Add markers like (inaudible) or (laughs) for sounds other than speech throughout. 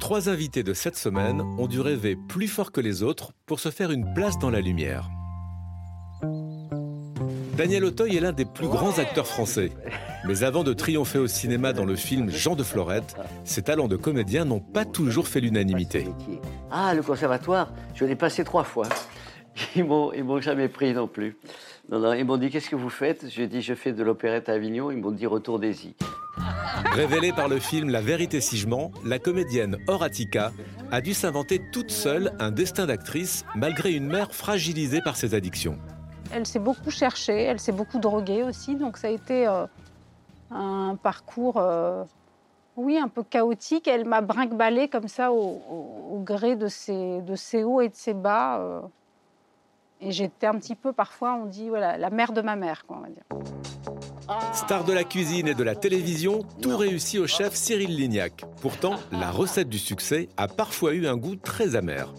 Trois invités de cette semaine ont dû rêver plus fort que les autres pour se faire une place dans la lumière. Daniel Auteuil est l'un des plus grands acteurs français. Mais avant de triompher au cinéma dans le film Jean de Florette, ses talents de comédien n'ont pas toujours fait l'unanimité. Ah, le conservatoire, je l'ai passé trois fois. Ils m'ont, ils m'ont jamais pris non plus. Non, non, ils m'ont dit qu'est-ce que vous faites? J'ai dit je fais de l'opérette à Avignon. Ils m'ont dit retour des (laughs) y. Révélée par le film La vérité si je mens, la comédienne Horatica a dû s'inventer toute seule un destin d'actrice malgré une mère fragilisée par ses addictions. Elle s'est beaucoup cherchée, elle s'est beaucoup droguée aussi, donc ça a été euh, un parcours, euh, oui, un peu chaotique. Elle m'a brinque-ballée comme ça au, au- au gré de ses, de ses hauts et de ses bas. euh, et j'étais un petit peu, parfois, on dit, voilà, la mère de ma mère, quoi, on va dire. Star de la cuisine et de la télévision, tout réussit au chef Cyril Lignac. Pourtant, la recette du succès a parfois eu un goût très amer.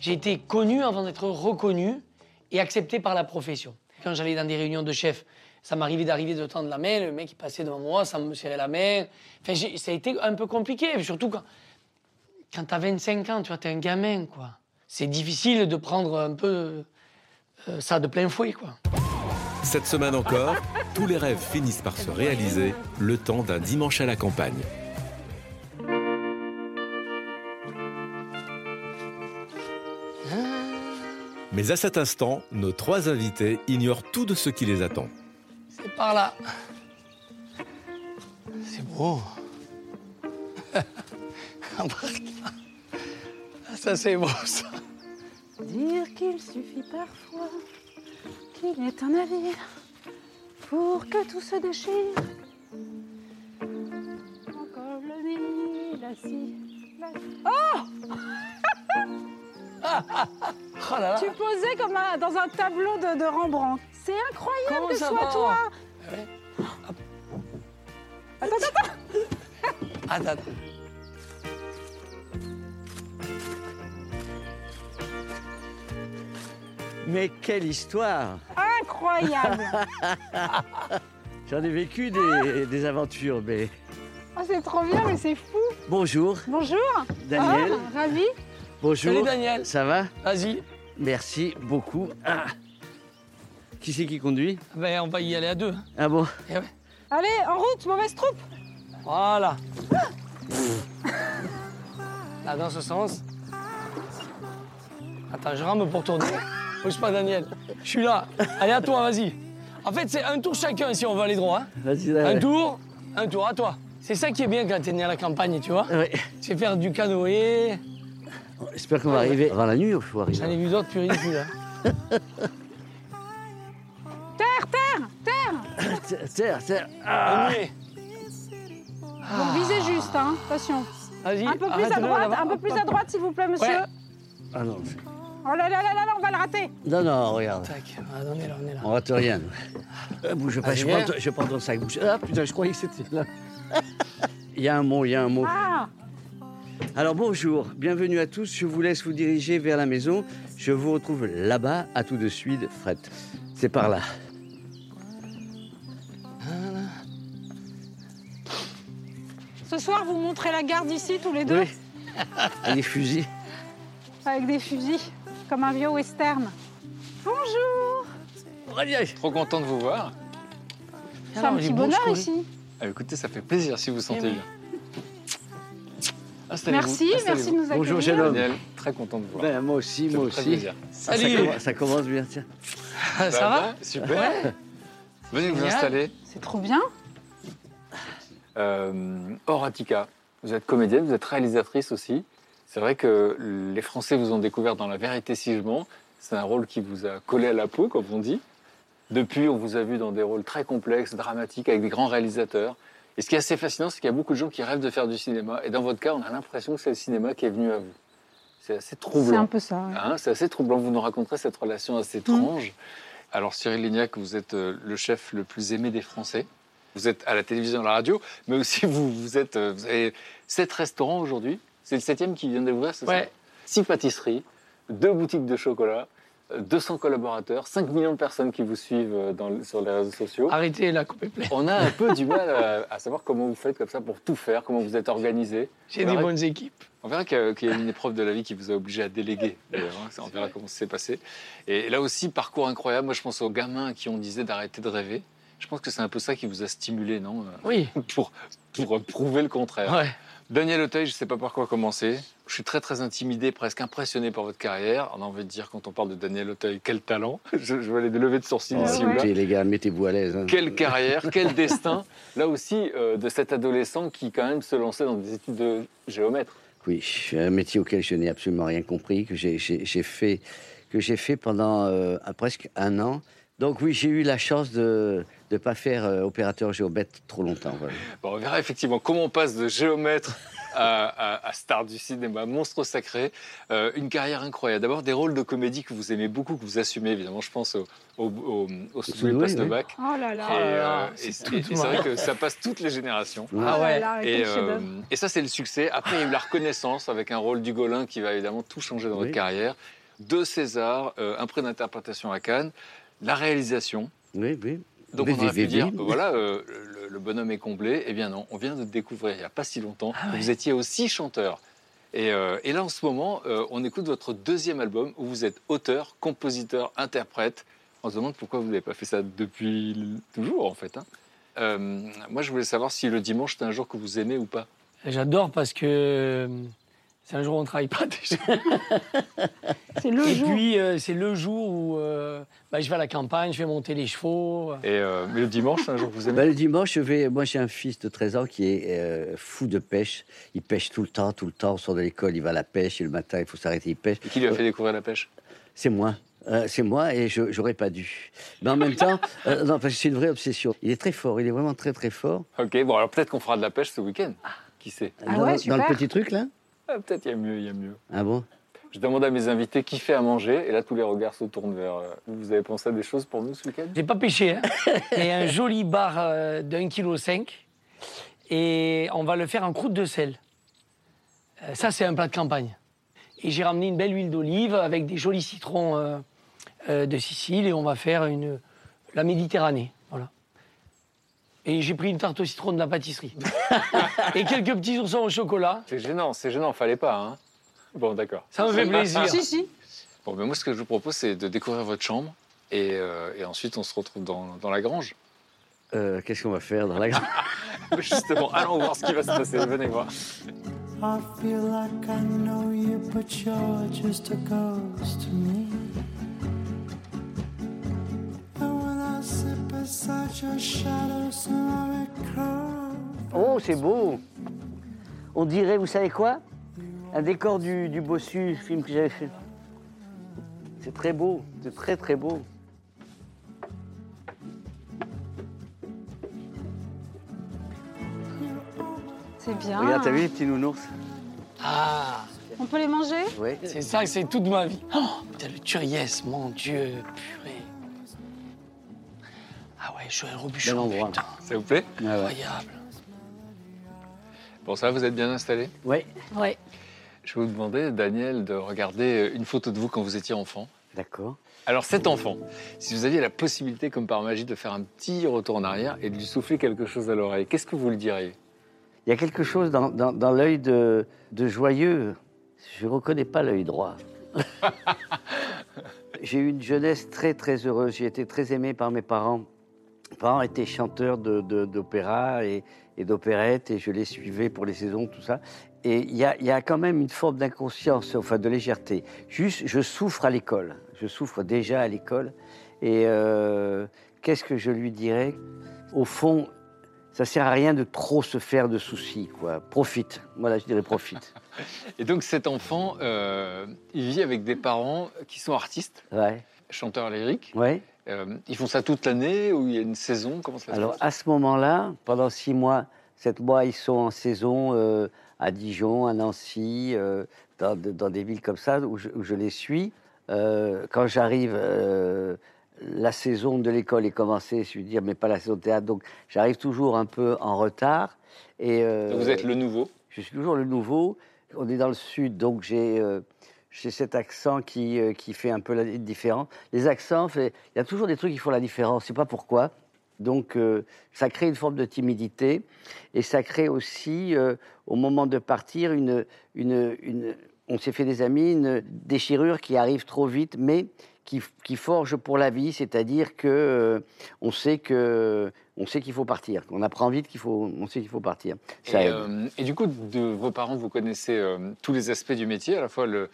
J'ai été connu avant d'être reconnu et accepté par la profession. Quand j'allais dans des réunions de chefs, ça m'arrivait d'arriver de tendre la main, le mec il passait devant moi, ça me serrait la main. Enfin, ça a été un peu compliqué, surtout quand, quand t'as 25 ans, tu vois, t'es un gamin, quoi. C'est difficile de prendre un peu euh, ça de plein fouet, quoi. Cette semaine encore, tous les rêves finissent par se réaliser, le temps d'un dimanche à la campagne. Mais à cet instant, nos trois invités ignorent tout de ce qui les attend. C'est par là. C'est beau. (laughs) Ça, c'est beau, ça. Dire qu'il suffit parfois qu'il est un navire pour que tout se déchire. Encore le nid, la scie, la- Oh là là. Tu posais comme un- dans un tableau de, de Rembrandt. C'est incroyable Comment que ce soit toi. Ouais. Attends, attends, Attends, Mais quelle histoire incroyable. (laughs) J'en ai vécu des, des aventures, mais Oh, c'est trop bien, mais c'est fou. bonjour Bonjour. Daniel. Ah, ravi. bonjour. Salut, Daniel. Ça va? Vas-y. Merci beaucoup. Ah. Qui c'est qui conduit? Ben, on va y aller à deux. Ah bon? Eh ouais. Allez, en route, mauvaise troupe. Voilà. Là, dans ce sens. Attends, je rame pour tourner. Bouge pas, Daniel. Je suis là. Allez, à toi, vas-y. En fait, c'est un tour chacun si on veut aller droit. hein. Vas-y, Un tour, un tour à toi. C'est ça qui est bien quand t'es né à la campagne, tu vois. Ouais. Tu sais faire du canoë. J'espère qu'on va arriver avant la nuit il faut arriver. J'en ai vu d'autres plus ridicules. hein. Terre, terre, terre. Tiens, tiens. Ah. Donc visez juste, hein. Attention. Vas-y. Un peu plus à droite, un peu plus à droite, s'il vous plaît, monsieur. Ouais. Ah non. Oh là là là là là, on va le rater. Non, non, regarde. Tac. Ah, on est là, on est là. On rate rien. Euh, bouge pas, je prends, ton- je prends ton sac. Bouge. Ah putain, je croyais que c'était là. (laughs) Il y a un mot, il y a un mot. Ah, Alors bonjour, bienvenue à tous. Je vous laisse vous diriger vers la maison. Je vous retrouve là-bas, à tout de suite, Fred. C'est par là. ce soir, vous montrez la garde ici, tous les deux, Oui. (laughs) Et les fusils. avec des fusils, comme un vieux western. Bonjour. Trop content de vous voir. C'est un est petit bonheur ici. Ah, écoutez, ça fait plaisir si vous vous sentez Eh oui. bien. Merci, merci de nous accueillir. Bonjour, jeune homme. Daniel, très content de vous voir. Ben, moi aussi, Ça moi aussi. Ah, ça, Salut. commence, ça commence bien, tiens. Ah, ça va Super. Venez vous installer. C'est trop bien. Euh, Horatica, vous êtes comédienne, vous êtes réalisatrice aussi. C'est vrai que les Français vous ont découvert dans La vérité si je mens. C'est un rôle qui vous a collé à la peau, comme on dit. Depuis, on vous a vu dans des rôles très complexes, dramatiques, avec des grands réalisateurs. Et ce qui est assez fascinant, c'est qu'il y a beaucoup de gens qui rêvent de faire du cinéma. Et dans votre cas, on a l'impression que c'est le cinéma qui est venu à vous. C'est assez C'est troublant. un peu ça. ouais. Hein, c'est assez troublant. Vous nous raconterez cette relation assez étrange. Alors, Cyril Lignac, vous êtes euh, le chef le plus aimé des Français. Vous êtes à la télévision à la radio, mais aussi vous, vous, êtes, euh, vous avez sept restaurants aujourd'hui. C'est le septième qui vient d'ouvrir, c'est ça Ouais. Six pâtisseries, deux boutiques de chocolat, euh, 200 collaborateurs, 5 millions de personnes qui vous suivent euh, dans sur les réseaux sociaux. Arrêtez la coupe est pleine. On a un peu du mal à, à savoir comment vous faites comme ça pour tout faire, comment vous êtes organisé. J'ai On des bonnes équipes. on verra qu'il y, a, qu'il y a une épreuve de la vie qui vous a obligé à déléguer. hein. On verra comment ça s'est passé. Et là aussi, parcours incroyable. Moi, je pense aux gamins qui ont disait d'arrêter de rêver. Je pense que c'est un peu ça qui vous a stimulé, non Oui. (laughs) pour, pour prouver le contraire. Ouais. Daniel Auteuil, je ne sais pas par quoi commencer. Je suis très très intimidé, presque impressionné par votre carrière. On a envie de dire quand on parle de Daniel Auteuil, quel talent. (laughs) Je, je vois les levées de sourcils Ah ici ou là. les gars, mettez-vous à l'aise. hein. Quelle carrière, (laughs) quel destin. Là aussi, euh, de cet adolescent qui quand même se lançait dans des études de géomètre. Oui, un métier auquel je n'ai absolument rien compris, que j'ai- fait, que j'ai fait pendant euh, presque un an. Donc oui, j'ai eu la chance de ne pas faire euh, opérateur géomètre trop longtemps. voilà. Bon, on verra effectivement comment on passe de géomètre à, à- à star du cinéma, monstre sacré. Euh, une carrière incroyable. D'abord, des rôles de comédie que vous aimez beaucoup, que vous assumez évidemment. Je pense au, au, au, au oui. bac. Oh là là. Et, là euh, et c'est vrai que ça passe toutes les générations. Ouais. Ah Oh ouais. là, Et, quel euh, et ça, c'est le succès. Après, il y a eu la reconnaissance avec un rôle du Golin qui va évidemment tout changer dans Oui. votre carrière. Deux Césars, euh, un prix d'interprétation à Cannes, la réalisation. Oui, oui. Donc on aurait pu dire, voilà, euh, le, le bonhomme est comblé. Eh bien non, on vient de découvrir il n'y a pas si longtemps Ah ouais. vous étiez aussi chanteur. Et, euh, et là, en ce moment, euh, on écoute votre deuxième album où vous êtes auteur, compositeur, interprète. On se demande pourquoi vous n'avez pas fait ça depuis toujours, en fait. hein. Euh, moi, je voulais savoir si le dimanche, c'est un jour que vous aimez ou pas. J'adore parce que euh, c'est un jour où on ne travaille pas déjà. (laughs) C'est le Et jour. puis, euh, c'est le jour où euh, bah, je vais à la campagne, je vais monter les chevaux. Et, euh, mais le dimanche, c'est un jour que vous aimez? Ben, le dimanche, je vais. Moi, j'ai un fils de 13 ans qui est euh, fou de pêche. Il pêche tout le temps, tout le temps. On sort de l'école, il va à la pêche. Et le matin, il faut s'arrêter, il pêche. Et qui lui a fait découvrir la pêche? C'est moi. Euh, c'est moi et je j'aurais pas dû. Mais en même temps, euh, non, parce que c'est une vraie obsession. Il est très fort, il est vraiment très très fort. Ok, bon, alors peut-être qu'on fera de la pêche ce week-end. Qui sait? Ah dans, ouais, dans le petit truc là? Ah, Peut-être il y a mieux, il y a mieux. Ah bon? Je demande à mes invités qui fait à manger, et là tous les regards se tournent vers. euh, Vous avez pensé à des choses pour nous ce week-end? J'ai pas pêché, hein. (laughs) mais un joli bar euh, d'un kilo cinq. Et on va le faire en croûte de sel. Euh, ça, c'est un plat de campagne. Et j'ai ramené une belle huile d'olive avec des jolis citrons euh, euh, de Sicile et on va faire une, la Méditerranée. Et j'ai pris une tarte au citron de la pâtisserie. (laughs) et quelques petits oursons au chocolat. C'est gênant, c'est gênant, fallait pas. Hein bon, d'accord. Ça me fait plaisir. Si, si. Bon, ben moi, ce que je vous propose, c'est de découvrir votre chambre, et, euh, et ensuite on se retrouve dans, dans la grange. Euh, Qu'est-ce qu'on va faire dans la grange? (laughs) Justement, allons voir ce qui va se passer. Venez voir. I feel like I know you, but you're just a ghost to me. Oh, c'est beau On dirait, vous savez quoi? Un décor du, du Bossu, film que j'avais fait. C'est très beau, c'est très très beau. C'est bien. Regarde, t'as vu les petits nounours? Ah, On peut les manger? Oui. c'est ça, c'est toute ma vie. Oh, putain, le turiès, mon Dieu, purée. Ouais, je suis un Bel robuchon, endroit. putain. Ça vous plaît? Ah ouais. Incroyable. Bon, ça, va, vous êtes bien installé? Ouais, Ouais. Je vais vous demander, Daniel, de regarder une photo de vous quand vous étiez enfant. d'accord. Alors cet enfant, si vous aviez la possibilité, comme par magie, de faire un petit retour en arrière et de lui souffler quelque chose à l'oreille, qu'est-ce que vous lui diriez? Il y a quelque chose dans, dans- dans l'œil de, de joyeux. Je ne reconnais pas l'œil droit. (laughs) J'ai eu une jeunesse très très heureuse. J'ai été très aimé par mes parents. Parents étaient chanteurs d'opéra et, et d'opérette et je les suivais pour les saisons, tout ça. Et il y a, il y a quand même une forme d'inconscience, enfin de légèreté. Juste, je souffre à l'école. Je souffre déjà à l'école. Et euh, qu'est-ce que je lui dirais? Au fond, ça sert à rien de trop se faire de soucis, quoi. Profite. Voilà, je dirais profite. (laughs) Et donc cet enfant, euh, il vit avec des parents qui sont artistes, Ouais, chanteurs lyriques. ouais. Euh, ils font ça toute l'année ou il y a une saison? Comment ça se Alors passe? à ce moment-là, pendant six mois, sept mois, ils sont en saison euh, à Dijon, à Nancy, euh, dans, de- dans des villes comme ça où je, où je les suis. Quand j'arrive, la saison de l'école est commencée, je veux dire, mais pas la saison de théâtre, donc j'arrive toujours un peu en retard. Et Vous êtes le nouveau? je suis toujours le nouveau. On est dans le sud, donc j'ai j'ai cet accent qui, euh, qui fait un peu la différence. Les accents, il y a toujours des trucs qui font la différence. Je sais pas pourquoi. Donc euh, ça crée une forme de timidité et ça crée aussi, euh, au moment de partir, une, une, une- on s'est fait des amis, une déchirure qui arrive trop vite, mais qui, qui forge pour la vie. C'est-à-dire que on sait que on sait qu'il faut partir. On apprend vite qu'il faut, on sait qu'il faut partir. Ça Et, aide. euh, et du coup, de vos parents, vous connaissez euh, tous les aspects du métier, à la fois le-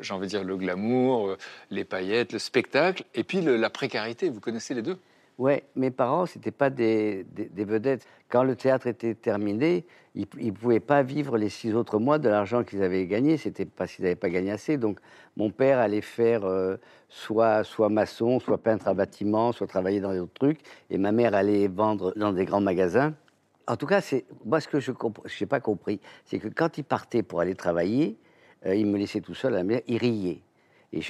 j'ai envie de dire le glamour, euh, les paillettes, le spectacle, et puis la précarité. Vous connaissez les deux? Ouais, mes parents, c'était pas des, vedettes. Quand le théâtre était terminé, ils ne pouvaient pas vivre les six autres mois de l'argent qu'ils avaient gagné. C'était parce qu'ils n'avaient pas gagné assez. Donc, mon père allait faire euh, soit, soit maçon, soit peintre à bâtiment, soit travailler dans d'autres trucs. Et ma mère allait vendre dans des grands magasins. En tout cas, moi ce que je n'ai pas compris, c'est que quand il partait pour aller travailler, il me laissait tout seul à la maison, il riait. Et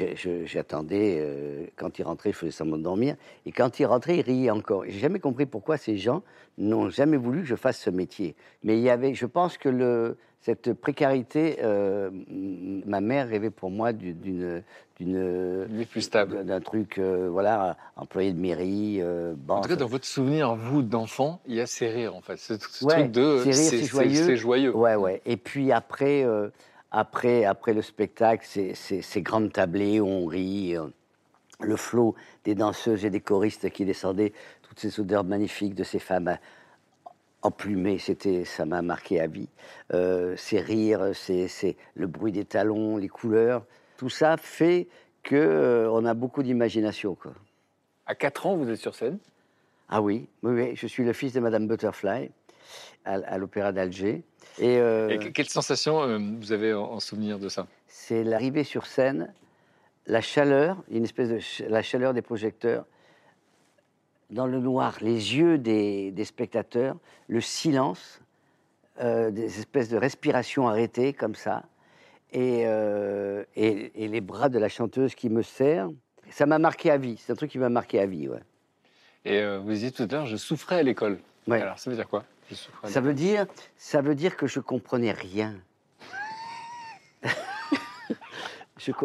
j'attendais, euh, quand il rentrait, je faisais semblant de dormir. Et quand il rentrait, il riait encore. J'ai jamais compris pourquoi ces gens n'ont jamais voulu que je fasse ce métier. Mais il y avait, je pense que le, cette précarité, euh, ma mère rêvait pour moi du- d'une, d'une, plus stable. d'un truc, euh, voilà, employé de mairie, euh, En banque. tout cas, dans votre souvenir, vous, d'enfant, il y a ces rires, en fait. Ce, ce Ouais, truc de... c'est joyeux. C'est joyeux. Ouais, ouais. Et puis après, euh, après, après le spectacle, ces grandes tablées où on rit, euh, le flot des danseuses et des choristes qui descendaient, toutes ces odeurs magnifiques de ces femmes euh, emplumées, c'était, ça m'a marqué à vie. Euh, ces rires, le bruit des talons, les couleurs, tout ça fait que euh, on a beaucoup d'imagination, quoi. À 4 ans, vous êtes sur scène? Ah oui, oui, oui, je suis le fils de Madame Butterfly à, à l'Opéra d'Alger. Et, euh, Et quelle sensation euh, vous avez en, en souvenir de ça? C'est l'arrivée sur scène, la chaleur, une espèce de ch- la chaleur des projecteurs, dans le noir, les yeux des, des spectateurs, le silence, euh, des espèces de respirations arrêtées comme ça, et, euh, et, et les bras de la chanteuse qui me serrent. Ça m'a marqué à vie. C'est un truc qui m'a marqué à vie. Ouais. Et euh, vous disiez tout à l'heure, je souffrais à l'école. Ouais. Alors, ça veut dire quoi? Ça veut dire, ça veut dire que je comprenais rien. (laughs)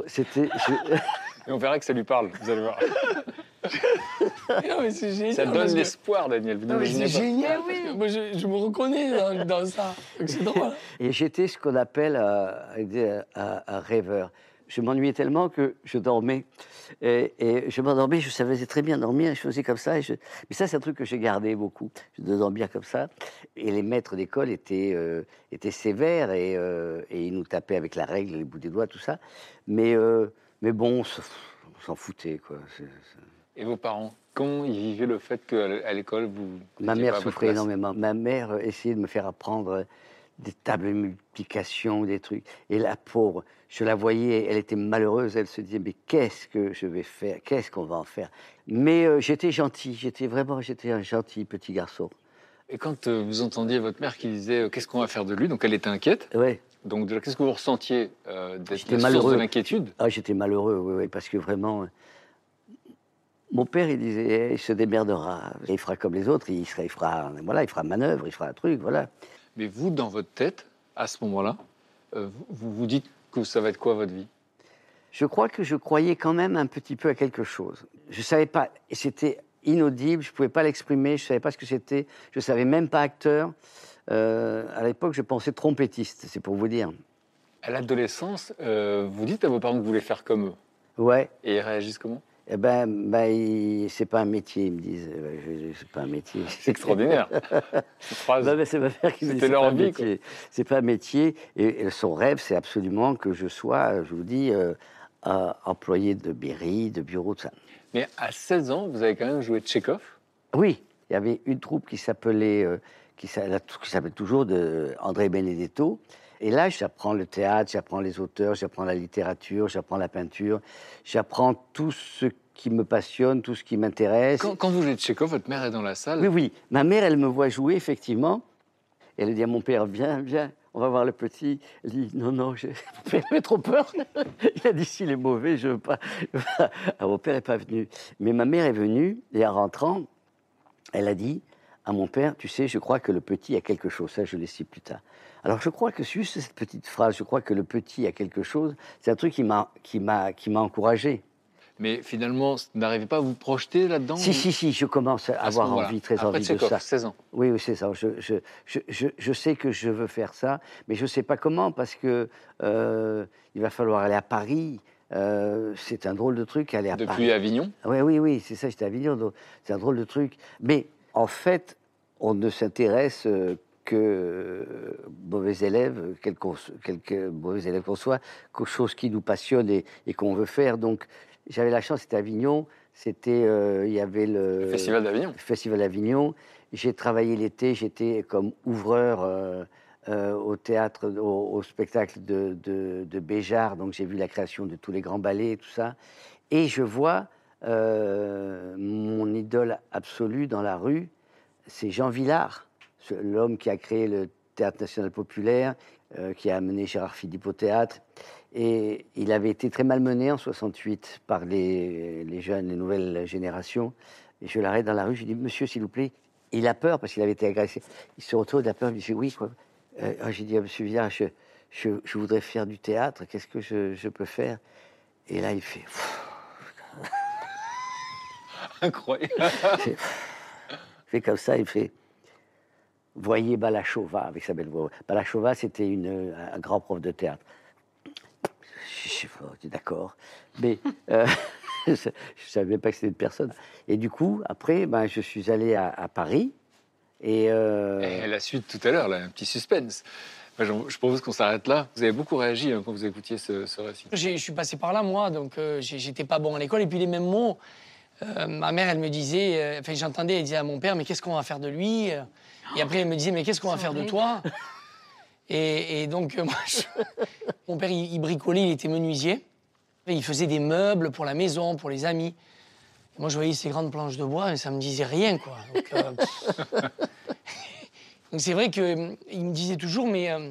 C'était, je- Et on verra que ça lui parle, vous allez voir. (laughs) Non, mais c'est génial. Ça donne l'espoir, Daniel. Vous Non, mais n'imaginez c'est pas. génial. parce que moi, je, je me reconnais dans, dans ça. Donc, C'est (laughs) drôle. Et j'étais ce qu'on appelle euh, un, un rêveur. Je m'ennuyais tellement que je dormais. Et, et je m'endormais, je savais très bien dormir, je faisais comme ça. et je- Mais ça, c'est un truc que j'ai gardé beaucoup, de dormir comme ça. Et les maîtres d'école étaient, euh, étaient sévères et, euh, et ils nous tapaient avec la règle, les bouts des doigts, tout ça. Mais, euh, mais bon, on s'en- foutait, quoi. Et vos parents, comment ils vivaient le fait qu'à l'école, vous. Ma mère souffrait énormément. Ma mère essayait de me faire apprendre des tables de multiplication, des trucs. Et la pauvre, je la voyais, elle était malheureuse. Elle se disait mais qu'est-ce que je vais faire Qu'est-ce qu'on va en faire? Mais euh, j'étais gentil. J'étais vraiment, j'étais un gentil petit garçon. Et quand euh, vous entendiez votre mère qui disait euh, qu'est-ce qu'on va faire de lui, donc elle était inquiète. Ouais. Donc qu'est-ce que vous ressentiez d'être source malheureux. de l'inquiétude? Ah, j'étais malheureux, oui, oui, parce que vraiment. Mon père, il disait, Eh, il se démerdera, il fera comme les autres, il, sera, il fera, voilà, il fera manœuvre, il fera un truc, voilà. Mais vous, dans votre tête, à ce moment-là, vous vous dites que ça va être quoi votre vie? Je crois que je croyais quand même un petit peu à quelque chose. Je savais pas, et c'était inaudible, je pouvais pas l'exprimer, je savais pas ce que c'était, je savais même pas acteur. Euh, à l'époque, je pensais trompettiste, c'est pour vous dire. À l'adolescence, euh, vous dites à vos parents que vous voulez faire comme eux? Ouais, Et ils réagissent comment? Eh ben, ben il- c'est pas un métier, ils me disent. Je- je- C'est pas un métier. (laughs) C'est extraordinaire. (laughs) Non, mais c'est ma mère qui me dit C'était c'est leur vie. C'est pas un métier. Et, et son rêve, c'est absolument que je sois, je vous dis, euh, euh, employé de mairie, de bureau, tout ça. Mais à 16 ans, vous avez quand même joué Tchekhov. Oui, il y avait une troupe qui s'appelait, euh, qui s'appelle toujours de André Benedetto. Et là, j'apprends le théâtre, j'apprends les auteurs, j'apprends la littérature, j'apprends la peinture, j'apprends tout ce qui me passionne, tout ce qui m'intéresse. Quand, quand vous jouez Tchékov, votre mère est dans la salle. Oui, oui. Ma mère, elle me voit jouer, effectivement. Et elle dit à mon père, viens, viens, on va voir le petit. Elle dit, non, non, j'ai- (laughs) mon père trop peur. (laughs) Il a dit, s'il est mauvais, je veux pas. Alors, (laughs) mon père n'est pas venu. Mais ma mère est venue, et en rentrant, elle a dit à mon père, tu sais, je crois que le petit a quelque chose. Ça, je l'ai su plus tard. Alors, je crois que juste cette petite phrase, je crois que le petit a quelque chose, c'est un truc qui m'a, qui m'a, qui m'a encouragé. Mais finalement, vous n'arrivez pas à vous projeter là-dedans Si, si, si, je commence à avoir envie, très Après envie de ça. 16 ans. Oui, oui, c'est ça. Je, je, je, je, sais que je veux faire ça, mais je ne sais pas comment, parce que euh, il va falloir aller à Paris. Euh, c'est un drôle de truc, aller à Depuis Paris. Avignon? Oui, oui, oui, c'est ça, j'étais à Avignon, donc c'est un drôle de truc. Mais en fait, on ne s'intéresse euh, que euh, mauvais élèves, quel qu'on mauvais élève qu'on soit, quelque chose qui nous passionne et, et qu'on veut faire. Donc, j'avais la chance, c'était Avignon, c'était, euh, il y avait le Le Festival d'Avignon. le Festival d'Avignon. J'ai travaillé l'été, j'étais comme ouvreur euh, euh, au théâtre, au, au spectacle de, de, de Béjart, donc j'ai vu la création de tous les grands ballets et tout ça. Et je vois mon idole absolue dans la rue, c'est Jean Villard, l'homme qui a créé le Théâtre national populaire, euh, qui a amené Gérard Philippe au théâtre. Et il avait été très malmené en 68 par les, les jeunes, les nouvelles générations. Et je l'arrête dans la rue, je lui dis, monsieur, s'il vous plaît, il a peur parce qu'il avait été agressé. Il se retourne, il a peur, il me dit, oui, quoi. Euh, ah, J'ai dit à monsieur Villard, je, je, je voudrais faire du théâtre, qu'est-ce que je, je peux faire? Et là, il fait, (laughs) Incroyable. il fait comme ça, il fait, voyez Balachova avec sa belle voix. Balachova, c'était une- un grand prof de théâtre. Je sais pas, tu es d'accord. Mais euh, (laughs) je ne savais même pas que c'était une personne. Et du coup, après, ben, je suis allé à, à Paris. Et, euh, Et la suite tout à l'heure, là, un petit suspense. Moi, je, je propose qu'on s'arrête là. Vous avez beaucoup réagi hein, quand vous écoutiez ce, ce récit. J'ai- Je suis passé par là, moi, donc euh, j'étais pas bon à l'école. Et puis les mêmes mots, euh, ma mère, elle me disait, euh, enfin j'entendais, elle disait à mon père, mais qu'est-ce qu'on va faire de lui? Et après, elle me disait, mais qu'est-ce qu'on va faire de toi? et, et donc, euh, (laughs) moi, je- mon père, il, il bricolait, il était menuisier. Et il faisait des meubles pour la maison, pour les amis. Et moi, je voyais ces grandes planches de bois et ça me disait rien, quoi. Donc, euh, (laughs) donc c'est vrai qu'il me disait toujours, mais il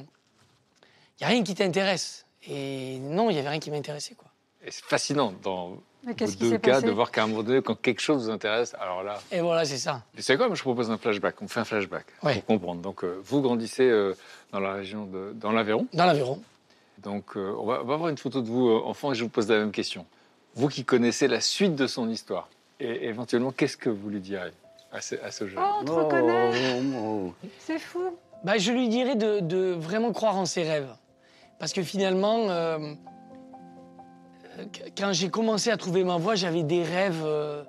n'y a rien qui t'intéresse. Et non, il n'y avait rien qui m'intéressait, quoi. Et c'est fascinant dans Mais vos qu'est-ce qui deux s'est cas passé de voir qu'à un moment donné, quand quelque chose vous intéresse, alors là. Et voilà, c'est ça. Savez quoi Moi, je propose un flashback. On fait un flashback Ouais. pour comprendre. Donc, euh, vous grandissez euh, dans la région de dans l'Aveyron. Dans l'Aveyron. Donc, euh, on, va, on va avoir une photo de vous, euh, enfant, et je vous pose la même question. Vous qui connaissez la suite de son histoire, et éventuellement, qu'est-ce que vous lui direz à ce, à ce jeune Oh, on te oh, reconnaît, oh, oh. c'est fou. Bah, je lui dirais de, de vraiment croire en ses rêves. Parce que finalement, quand j'ai commencé à trouver ma voie, j'avais des rêves. euh,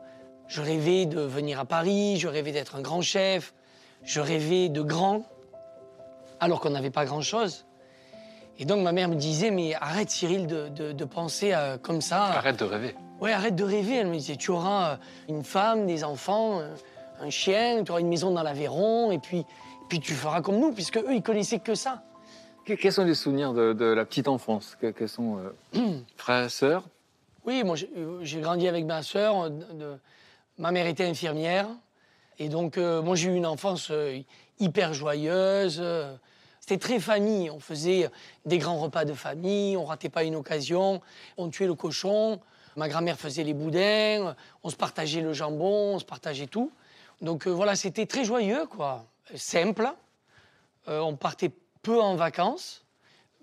je rêvais de venir à Paris, je rêvais d'être un grand chef, je rêvais de grand, alors qu'on n'avait pas grand-chose. Et donc ma mère me disait, mais arrête Cyril de, de- de penser euh, comme ça. Arrête de rêver. Ouais, arrête de rêver. Elle me disait, tu auras euh, une femme, des enfants, un chien, tu auras une maison dans l'Aveyron, et puis, puis tu feras comme nous, puisque eux, ils connaissaient que ça. Que- Quels sont les souvenirs de, de la petite enfance Que- Quels sont euh, (clears throat) frères et sœurs Oui, moi, j'ai euh, j'ai grandi avec ma sœur. euh, de- Ma mère était infirmière. Et donc, euh, moi, j'ai eu une enfance euh, hyper joyeuse. C'était très famille. On faisait des grands repas de famille. On ratait pas une occasion. On tuait le cochon. Ma grand-mère faisait les boudins. On se partageait le jambon. On se partageait tout. Donc, voilà, c'était très joyeux, quoi. Simple. On partait peu en vacances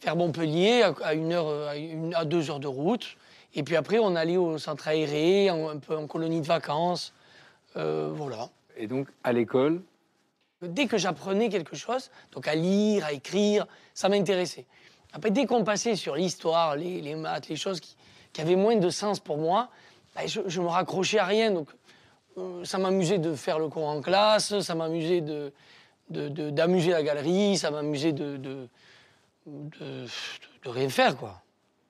vers Montpellier à- une heure, à, une- à deux heures de route. Et puis après, on allait au centre aéré, en- un peu en colonie de vacances. Euh, voilà. Et donc, à l'école, Dès que j'apprenais quelque chose, donc à lire, à écrire, ça m'intéressait. Après, dès qu'on passait sur l'histoire, les, les maths, les choses qui, qui avaient moins de sens pour moi, ben, je, je me raccrochais à rien. Donc, euh, ça m'amusait de faire le cours en classe, ça m'amusait de- d'amuser la galerie, ça m'amusait de, de, de, de rien faire, quoi.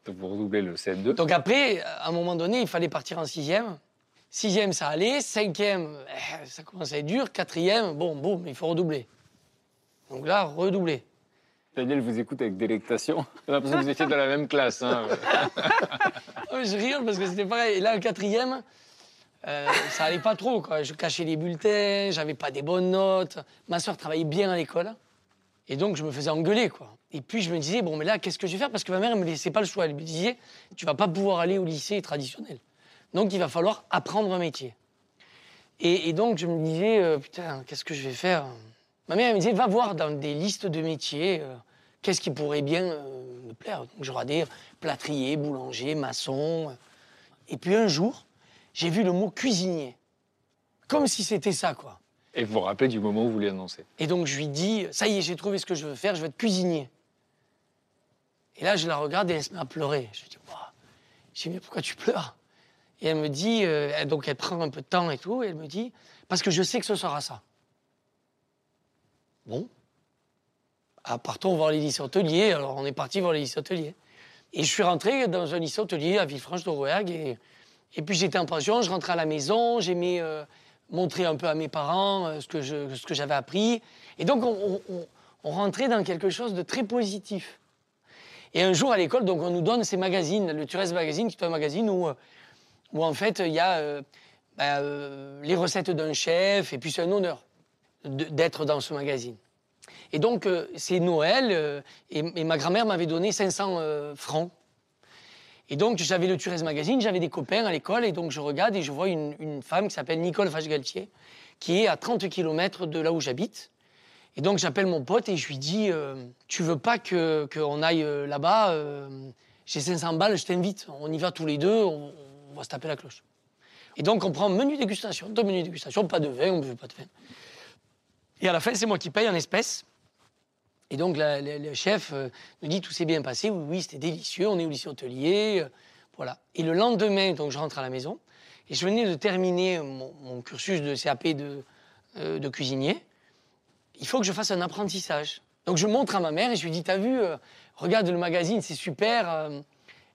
vous redoublez le CM2. Donc après, à un moment donné, il fallait partir en sixième. Sixième, ça allait. Cinquième, eh, ça commence à être dur. Quatrième, bon, boum, il faut redoubler. Donc là, redoubler. Daniel vous écoute avec délectation. J'ai l'impression que vous étiez dans la même classe. hein. Ah, (laughs) Je rigole parce que c'était pareil. Et là, le quatrième, euh, ça allait pas trop. Quoi. Je cachais les bulletins, j'avais pas des bonnes notes. Ma soeur travaillait bien à l'école. Et donc, je me faisais engueuler. Quoi. Et puis, je me disais, bon, mais là, qu'est-ce que je vais faire? Parce que ma mère, elle me laissait pas le choix. Elle me disait, tu vas pas pouvoir aller au lycée traditionnel. Donc, il va falloir apprendre un métier. Et, donc, je me disais, euh, putain, qu'est-ce que je vais faire? Ma mère, me disait, va voir dans des listes de métiers, euh, qu'est-ce qui pourrait bien me plaire. Donc, je regardais plâtrier, boulanger, maçon. Et puis, un jour, j'ai vu le mot cuisinier. Comme si c'était ça, quoi. Et vous vous rappelez du moment où vous l'annoncez. Et donc, je lui dis, ça y est, j'ai trouvé ce que je veux faire, je veux être cuisinier. Et là, je la regarde et elle se met à pleurer. Je lui dis, je dis, mais pourquoi tu pleures? Et elle me dit, euh, donc elle prend un peu de temps et tout, et elle me dit, parce que je sais que ce sera ça. Bon. Ah, partons voir les lycées hôteliers. Alors, on est parti voir les lycées hôteliers. Et je suis rentré dans un lycée hôtelier à Villefranche-de-Rouergue. Et, et puis, j'étais en pension, je rentrais à la maison, j'aimais euh, montrer un peu à mes parents euh, ce que j'avais appris. Et donc, on, on- rentrait dans quelque chose de très positif. Et un jour à l'école, on nous donne ces magazines, le Turès Magazine, qui est un magazine où, euh, où en fait il y a euh, les recettes d'un chef, et puis c'est un honneur d'être dans ce magazine. Et donc c'est Noël, et, ma grand-mère m'avait donné 500 euh, francs. Et donc j'avais le Turès Magazine, j'avais des copains à l'école, et donc je regarde et je vois une, femme qui s'appelle Nicole Fache-Galtier, qui est à 30 km de là où j'habite. Et donc j'appelle mon pote et je lui dis euh, Tu veux pas qu'on aille euh, là-bas euh, J'ai 500 balles, je t'invite. On y va tous les deux, on, on va se taper la cloche. Et donc on prend menu dégustation, deux menus dégustation, pas de vin, on ne veut pas de vin. Et à la fin, c'est moi qui paye en espèces. Et donc le chef euh, nous dit Tout s'est bien passé, oui, oui, c'était délicieux, on est au lycée hôtelier. euh, voilà. Et le lendemain, donc je rentre à la maison et je venais de terminer mon, cursus de CAP de, euh, de cuisinier il faut que je fasse un apprentissage. Donc je montre à ma mère et je lui dis, t'as vu, regarde le magazine, c'est super.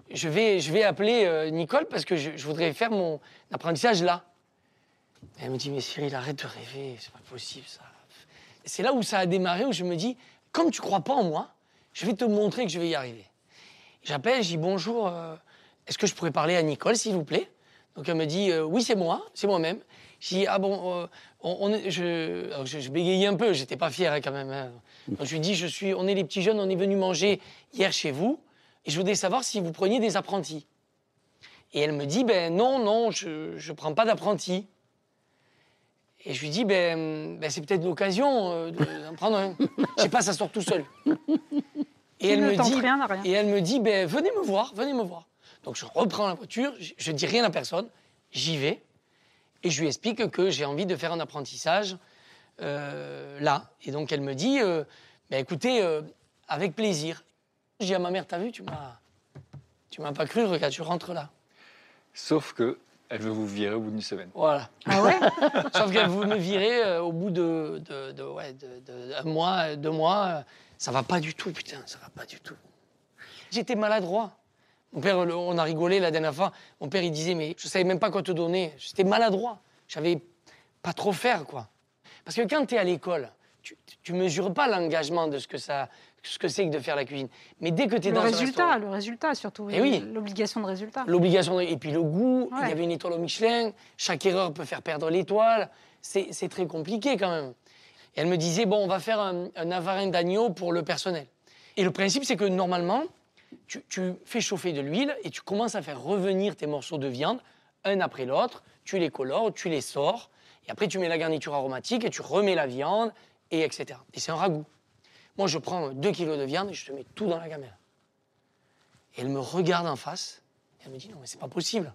je, vais, je vais appeler Nicole parce que je, voudrais faire mon apprentissage là. Elle me dit, mais Cyril, arrête de rêver, c'est pas possible ça. C'est là où ça a démarré, où je me dis, comme tu crois pas en moi, je vais te montrer que je vais y arriver. J'appelle, je dis, bonjour, euh, est-ce que je pourrais parler à Nicole, s'il vous plaît? Donc elle me dit, euh, oui, c'est moi, c'est moi-même. Je dis, ah bon, euh, on, on je, je, bégayais un peu, j'étais pas fier hein, quand même. hein. Je lui dis, je suis, on est les petits jeunes, on est venus manger hier chez vous, et je voudrais savoir si vous preniez des apprentis. Et elle me dit, ben non, non, je ne prends pas d'apprentis. Et je lui dis, ben, ben, c'est peut-être l'occasion euh, de- d'en prendre un. Je sais pas, ça sort tout seul. Et rien n'a rien. Et elle me dit, ben, venez me voir, venez me voir. Donc je reprends la voiture, je, je dis rien à personne, j'y vais, et je lui explique que j'ai envie de faire un apprentissage euh, là. Et donc elle me dit, euh, ben, écoutez, euh, avec plaisir. Je dis à ma mère, t'as vu, tu m'as, tu m'as pas cru, regarde, je rentre là. Sauf que elle veut vous virer au bout d'une semaine. Voilà. Ah ouais (laughs) Sauf que vous me virez euh, au bout de, de, de- ouais, de- de- un mois, deux mois, euh, ça va pas du tout, putain, ça va pas du tout. J'étais maladroit. Mon père, le- on a rigolé la dernière fois. Mon père, il disait, mais je savais même pas quoi te donner. J'étais maladroit. J'avais pas trop faire, quoi. Parce que quand tu es à l'école, tu, tu mesures pas l'engagement de ce que ça, ce que c'est que de faire la cuisine. Mais dès que tu es Le dans un résultat, restaurant- le résultat surtout. Eh oui. L'obligation de résultat. L'obligation, de- et puis le goût, il y avait une étoile au Michelin, chaque erreur peut faire perdre l'étoile, c'est c'est très compliqué quand même. Et elle me disait, bon, on va faire un, un avarin d'agneau pour le personnel. Et le principe, c'est que normalement, tu, tu fais chauffer de l'huile et tu commences à faire revenir tes morceaux de viande, un après l'autre, tu les colores, tu les sors, et après tu mets la garniture aromatique et tu remets la viande, et etc. Et c'est un ragoût. Moi, je prends 2 kilos de viande et je te mets tout dans la gamelle. Et elle me regarde en face. Et elle me dit non, mais c'est pas possible.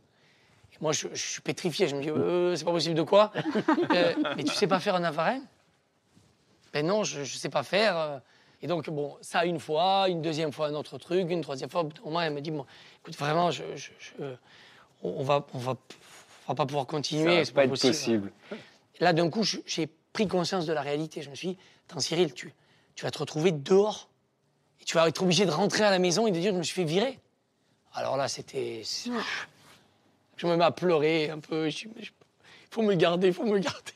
Et moi, je, je suis pétrifié. Je me dis euh, c'est pas possible de quoi? (laughs) Euh, Mais tu sais pas faire un avarin Ben non, je, je sais pas faire. euh. Et donc, bon, ça une fois, une deuxième fois, un autre truc, une troisième fois. Au moins, elle me dit bon, écoute, vraiment, je, je- je- on, va, on, va, on va pas pouvoir continuer. c'est pas être possible. Et Là, d'un coup, j'ai pris conscience de la réalité. Je me suis dit, attends, Cyril, tu, tu vas te retrouver dehors. Et tu vas être obligé de rentrer à la maison et de dire, je me suis fait virer. Alors là, c'était. Je me mets à pleurer un peu. Il faut me garder, il faut me garder.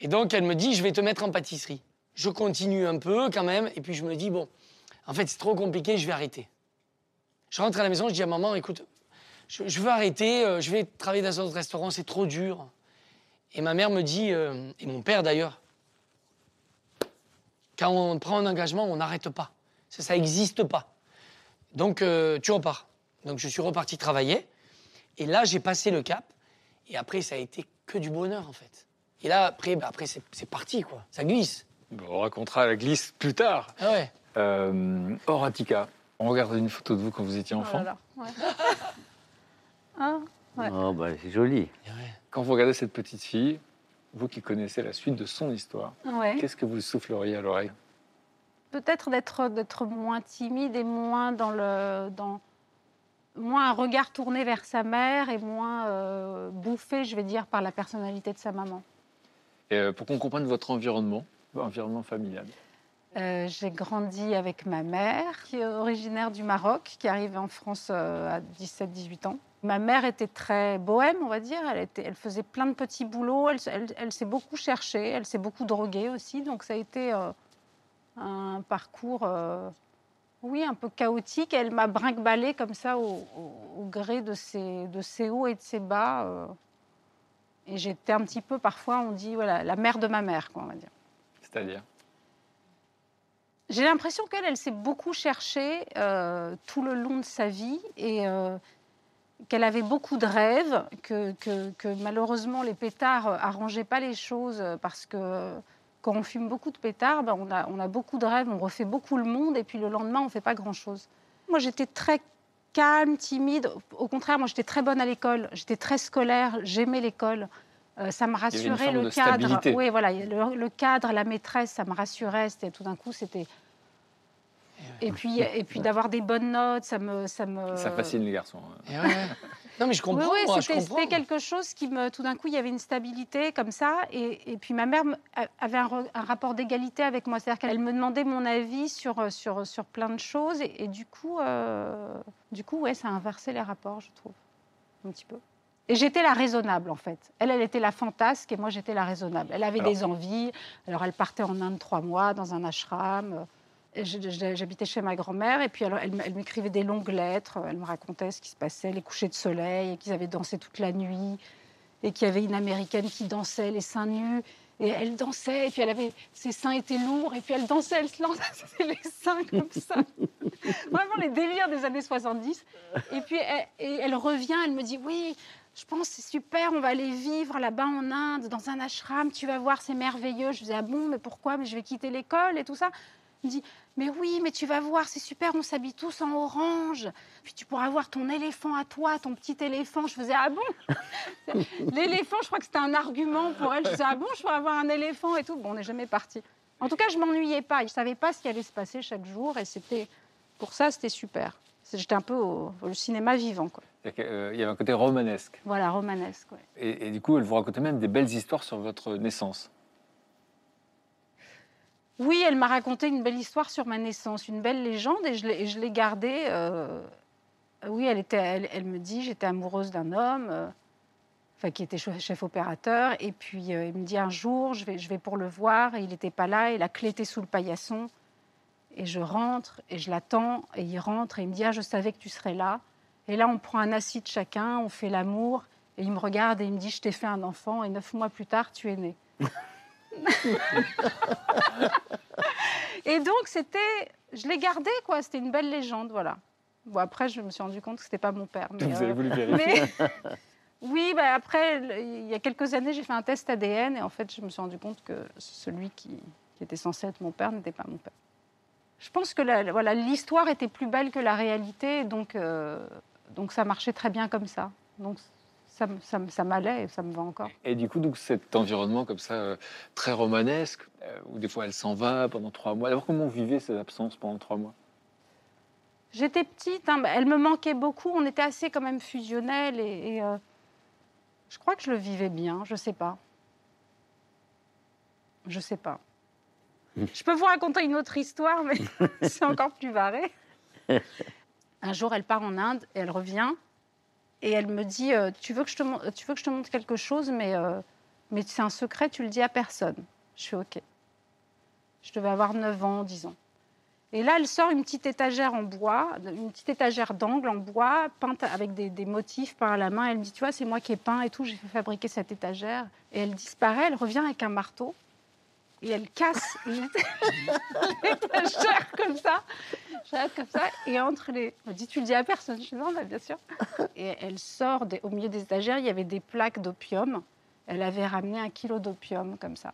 Et donc, elle me dit, je vais te mettre en pâtisserie. Je continue un peu quand même, et puis je me dis, bon, en fait, c'est trop compliqué, je vais arrêter. Je rentre à la maison, je dis à maman, écoute, je, je veux arrêter, euh, je vais travailler dans un autre restaurant, c'est trop dur. Et ma mère me dit, euh, et mon père d'ailleurs, quand on prend un engagement, on n'arrête pas. Ça n'existe pas. Donc, euh, tu repars. Donc, je suis reparti travailler. Et là, j'ai passé le cap. Et après, ça a été que du bonheur, en fait. Et là, après, bah, après c'est parti, quoi. Ça glisse. Bon, on racontera la glisse plus tard. Ah ouais. Euh, Horatica, on regardait une photo de vous quand vous étiez enfant. Oh là là, ouais. (laughs) Ah, Ouais. Oh, bah, c'est joli. Quand vous regardez cette petite fille, vous qui connaissez la suite de son histoire, ouais. qu'est-ce que vous souffleriez à l'oreille? Peut-être d'être d'être moins timide et moins dans le dans moins un regard tourné vers sa mère et moins euh, bouffé, je vais dire, par la personnalité de sa maman. Et euh, pour qu'on comprenne votre environnement, votre environnement familial. Euh, j'ai grandi avec ma mère, qui est originaire du Maroc, qui arrive en France euh, à 17-18 ans. Ma mère était très bohème, on va dire. Elle, était, elle faisait plein de petits boulots. Elle, elle- elle s'est beaucoup cherchée. Elle s'est beaucoup droguée aussi. Donc ça a été euh, un parcours, euh, oui, un peu chaotique. Elle m'a brinque-ballée comme ça au, au- au gré de ses, de ses hauts et de ses bas. euh. et j'étais un petit peu, parfois, on dit, voilà, la mère de ma mère, quoi, on va dire. C'est-à-dire? J'ai l'impression qu'elle, elle s'est beaucoup cherchée euh, tout le long de sa vie et euh, qu'elle avait beaucoup de rêves, que, que- que malheureusement les pétards euh, arrangeaient pas les choses euh, parce que euh, quand on fume beaucoup de pétards, ben, on, a, on a beaucoup de rêves, on refait beaucoup le monde et puis le lendemain on fait pas grand-chose. Moi j'étais très calme, timide. Au contraire, moi j'étais très bonne à l'école, j'étais très scolaire, j'aimais l'école. Euh, ça me rassurait le cadre. Oui, voilà, le, le cadre, la maîtresse, ça me rassurait. Tout d'un coup, c'était. Et puis, et puis d'avoir des bonnes notes, ça me, ça me. Ça fascine les garçons. hein. Ouais. Non, mais je Oui, comprends, oui, moi, je c'était comprends. c'était quelque chose qui me. Tout d'un coup, il y avait une stabilité comme ça. Et, et puis ma mère avait un, rapport d'égalité avec moi. C'est-à-dire qu'elle me demandait mon avis sur, sur, sur plein de choses. Et, et du coup, euh, du coup ouais, ça a inversé les rapports, je trouve. Un petit peu. Et j'étais la raisonnable, en fait. Elle, elle était la fantasque et moi, j'étais la raisonnable. Elle avait Alors- des envies. Alors, elle partait en Inde trois mois dans un ashram. J'habitais chez ma grand-mère et puis elle, m'écrivait des longues lettres. Elle me racontait ce qui se passait, les couchers de soleil, et qu'ils avaient dansé toute la nuit, et qu'il y avait une américaine qui dansait les seins nus. Et elle dansait, et puis elle avait, ses seins étaient lourds, et puis elle dansait, elle se lançait (laughs) les seins comme ça. Vraiment les délires des années 70. Et puis elle, revient, elle me dit Oui, je pense c'est super, on va aller vivre là-bas en Inde, dans un ashram, tu vas voir, c'est merveilleux. Je disais Ah bon, mais pourquoi? Mais je vais quitter l'école et tout ça. Elle me dit Mais oui, mais tu vas voir, c'est super, on s'habille tous en orange. Puis tu pourras voir ton éléphant à toi, ton petit éléphant. Je faisais Ah bon? (laughs) L'éléphant, je crois que c'était un argument pour elle. Je disais Ah bon, je pourrais avoir un éléphant et tout. Bon, on n'est jamais parti. En tout cas, je m'ennuyais pas. Je savais pas ce qui allait se passer chaque jour et c'était pour ça, c'était super. J'étais un peu au, au cinéma vivant, quoi. Euh, Il y avait un côté romanesque. Voilà, romanesque. ouais. Et, et du coup, elle vous racontait même des belles histoires sur votre naissance. Oui, elle m'a raconté une belle histoire sur ma naissance, une belle légende, et je l'ai, gardée. euh, Oui, elle, était, elle, me dit, j'étais amoureuse d'un homme, euh, enfin, qui était chef, opérateur, et puis euh, il me dit un jour, je vais, je vais pour le voir, et il n'était pas là, et la clé était sous le paillasson, et je rentre, et je l'attends, et il rentre, et il me dit, ah, je savais que tu serais là. Et là, on prend un acide chacun, on fait l'amour, et il me regarde, et il me dit, je t'ai fait un enfant, et neuf mois plus tard, tu es né. (laughs) (laughs) Et donc, c'était. Je l'ai gardé, quoi. C'était une belle légende, voilà. Bon, après, je me suis rendu compte que c'était pas mon père. Mais, vous avez euh, voulu vérifier. mais- (laughs) oui, bah, après, il y a quelques années, j'ai fait un test ADN et en fait, je me suis rendu compte que celui qui, qui était censé être mon père n'était pas mon père. Je pense que la- voilà, l'histoire était plus belle que la réalité, donc, euh, donc ça marchait très bien comme ça. Donc ça, m'allait et ça me va encore. Et du coup, donc, cet environnement comme ça, euh, très romanesque, euh, où des fois elle s'en va pendant trois mois. D'abord, comment vous vivez ces absences pendant trois mois? J'étais petite, hein, elle me manquait beaucoup. On était assez quand même fusionnels et, et, euh, je crois que je le vivais bien. Je sais pas. Je sais pas. (laughs) Je peux vous raconter une autre histoire, mais (laughs) c'est encore plus barré. (laughs) Un jour, elle part en Inde et elle revient. Et elle me dit euh, tu, veux que je te, tu veux que je te montre quelque chose, mais, euh, mais c'est un secret, tu le dis à personne. Je fais OK. Je devais avoir 9 ans, 10 ans. Et là, elle sort une petite étagère en bois, une petite étagère d'angle en bois, peinte avec des, des motifs peints à la main. Elle me dit, tu vois, c'est moi qui ai peint et tout, j'ai fait fabriquer cette étagère. Et elle disparaît, elle revient avec un marteau et elle casse (laughs) l'étagère comme ça. Comme ça. Et entre les... Elle me dit, tu le dis à personne Je dis, non, bien sûr. Et elle sort, des- au milieu des étagères, il y avait des plaques d'opium. Elle avait ramené un kilo d'opium comme ça.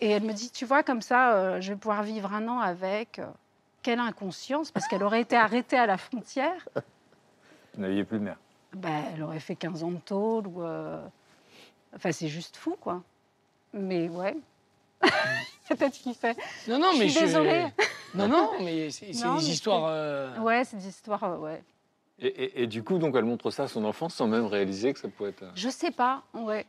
Et elle me dit, tu vois, comme ça, euh, je vais pouvoir vivre un an avec. euh, Quelle inconscience, parce qu'elle aurait été arrêtée à la frontière. Vous n'aviez plus de mère. Ben, elle aurait fait 15 ans de tôle ou. euh, Enfin, c'est juste fou, quoi. Mais ouais. (laughs) Peut-être qu'il fait. Non, non, Je mais suis désolée. Non, non, mais c'est (laughs) c'est des mais histoires. euh, Ouais, c'est des histoires, euh, ouais. Et, et- et du coup, donc, elle montre ça à son enfant sans même réaliser que ça pouvait être. euh, Je sais pas, ouais.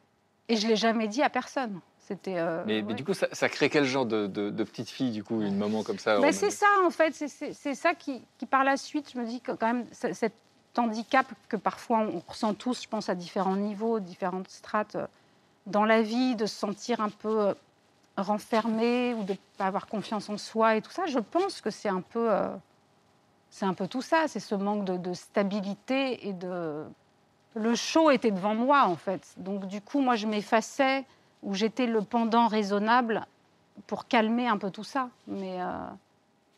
Et je l'ai jamais dit à personne. C'était. euh, Mais, mais du coup, ça, ça crée quel genre de, de- de petite fille, du coup, une maman comme ça Ben, en- c'est ça, en fait. c'est- C'est c'est ça qui, qui, par la suite, je me dis que quand même, cet handicap que parfois on ressent tous, je pense, à différents niveaux, différentes strates euh, dans la vie, de se sentir un peu euh, renfermé ou de ne pas avoir confiance en soi et tout ça, je pense que c'est un peu. euh, c'est un peu tout ça, c'est ce manque de, de stabilité et de. Le show était devant moi, en fait. Donc, du coup, moi, je m'effaçais, où j'étais le pendant raisonnable pour calmer un peu tout ça. Mais. euh,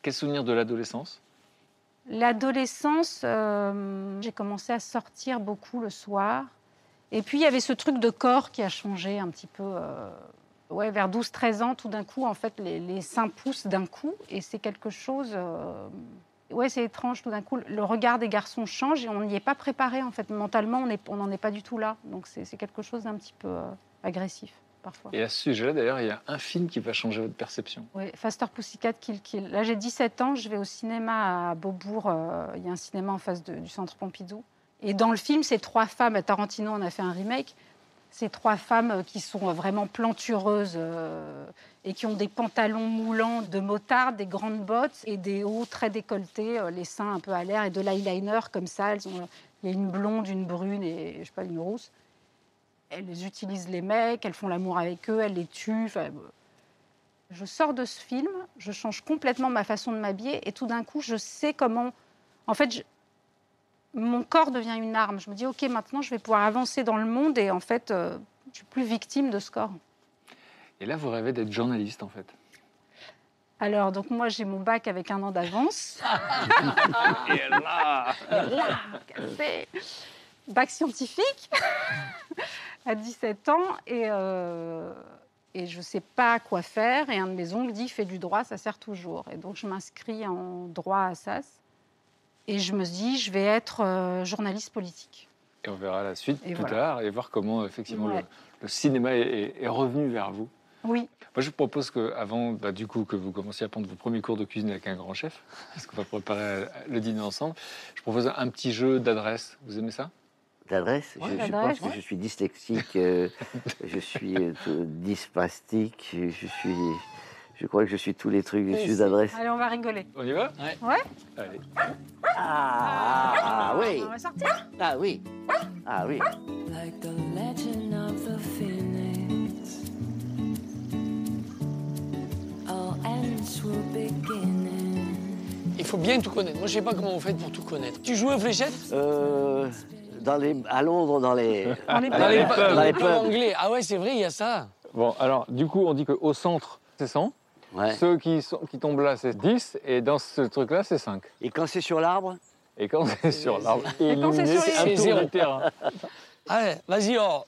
Quel souvenir de l'adolescence? L'adolescence, euh, j'ai commencé à sortir beaucoup le soir. Et puis, il y avait ce truc de corps qui a changé un petit peu. euh, ouais, vers 12-13 ans, tout d'un coup, en fait, les, les seins poussent d'un coup. Et c'est quelque chose. euh, ouais, c'est étrange, tout d'un coup. Le regard des garçons change et on n'y est pas préparé, en fait. Mentalement, on n'en est pas du tout là. Donc, c'est c'est quelque chose d'un petit peu euh, agressif, parfois. Et à ce sujet-là, d'ailleurs, il y a un film qui va changer votre perception. Oui, Faster Pussycat Kill Kill. Là, j'ai 17 ans, je vais au cinéma à Beaubourg. euh, Il y a un cinéma en face de- du centre Pompidou. Et dans le film, ces trois femmes, à Tarantino en a fait un remake, ces trois femmes euh, qui sont euh, vraiment plantureuses euh, et qui ont des pantalons moulants de motard, des grandes bottes et des hauts très décolletés, les seins un peu à l'air et de l'eyeliner comme ça. Elles ont, il y a une blonde, une brune et je sais pas, une rousse. Elles utilisent les mecs, elles font l'amour avec eux, elles les tuent. Enfin, je sors de ce film, je change complètement ma façon de m'habiller et tout d'un coup, je sais comment. En fait, je- mon corps devient une arme. Je me dis, OK, maintenant, je vais pouvoir avancer dans le monde et en fait, euh, je suis plus victime de ce corps. Et là, vous rêvez d'être journaliste, en fait. Alors, donc, moi, j'ai mon bac avec un an d'avance. (laughs) Et là (laughs) Là, café. Bac scientifique (laughs) à 17 ans et, euh, et je ne sais pas quoi faire. Et un de mes oncles dit fais du droit, ça sert toujours. Et donc je m'inscris en droit à Assas et je me dis je vais être euh, journaliste politique. Et on verra la suite Et plus voilà. tard et voir comment, effectivement, le- Ouais. le, cinéma est, revenu vers vous. Oui, Moi, je vous propose que, avant, bah, du coup, que vous commenciez à prendre vos premiers cours de cuisine avec un grand chef, (laughs) parce qu'on va préparer euh, le dîner ensemble, je propose un petit jeu d'adresse. Vous aimez ça? L'adresse Ouais, je, pense que ouais. je suis dyslexique, euh, je suis euh, je je suis. Je crois que je suis tous les trucs, je Oui, suis c'est- d'adresse. allez, on va rigoler. On y va? Ouais Allez. Ah, ah, oui, On va sortir ah oui, ah oui. like the legend of the phoenix. All ends will begin. Il faut bien tout connaître. Moi, je sais pas comment vous faites pour tout connaître. Tu joues aux fléchettes? Euh, dans les, à Londres, dans les. On est (laughs) Dans les, Dans dans les les pubs pubs. anglais. Ah ouais, c'est vrai, il y a ça. Bon, alors, du coup, on dit qu'au centre, c'est 100. Ouais. Ceux qui, sont, qui tombent là, c'est 10. Et dans ce truc-là, c'est 5. Et quand c'est sur l'arbre Et quand c'est sur l'arbre, quand c'est éliminé, sur c'est les- un C'est tour zéro. du terrain. (laughs) Allez, vas-y, oh.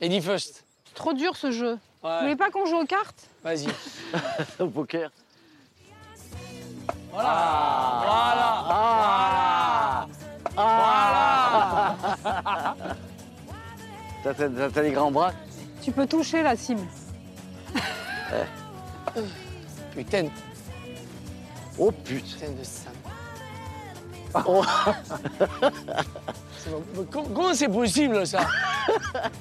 Lady First. Trop dur ce jeu. Vous Ouais, voulez pas qu'on joue aux cartes? Vas-y. (laughs) au poker Voilà. Voilà. Ah Ah (laughs) T'as- les grands bras? Tu peux toucher la cible. Putain, Oh putain de ça. Oh. (laughs) Comment c'est possible ça (laughs)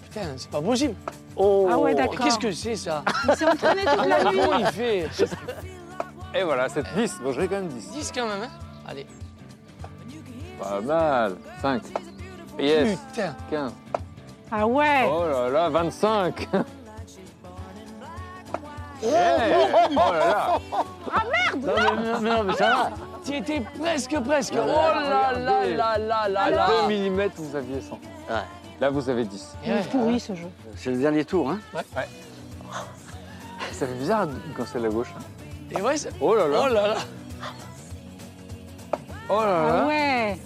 Putain, c'est pas possible. Oh Ah ouais, d'accord. qu'est-ce que c'est ça (laughs) Il s'est entraîné toute la nuit. Comment il fait Et voilà, c'est 10. Bon, je vais quand même 10. 10 quand même, hein Allez. Pas mal. 5. Yes. Putain. 15. Ah ouais Oh là là, 25. Yeah. Oh là là. Non, mais, non, mais non, mais ça va. Tu étais presque, presque. Oh là là là là là À là. 2 mm, vous aviez 100. Ouais. Là, vous avez 10. Il est pourri ce jeu. C'est le dernier tour, hein Ça fait bizarre quand c'est la gauche. hein. Et ouais, c'est- Oh là oh là. là là. Oh là Ah là. ouais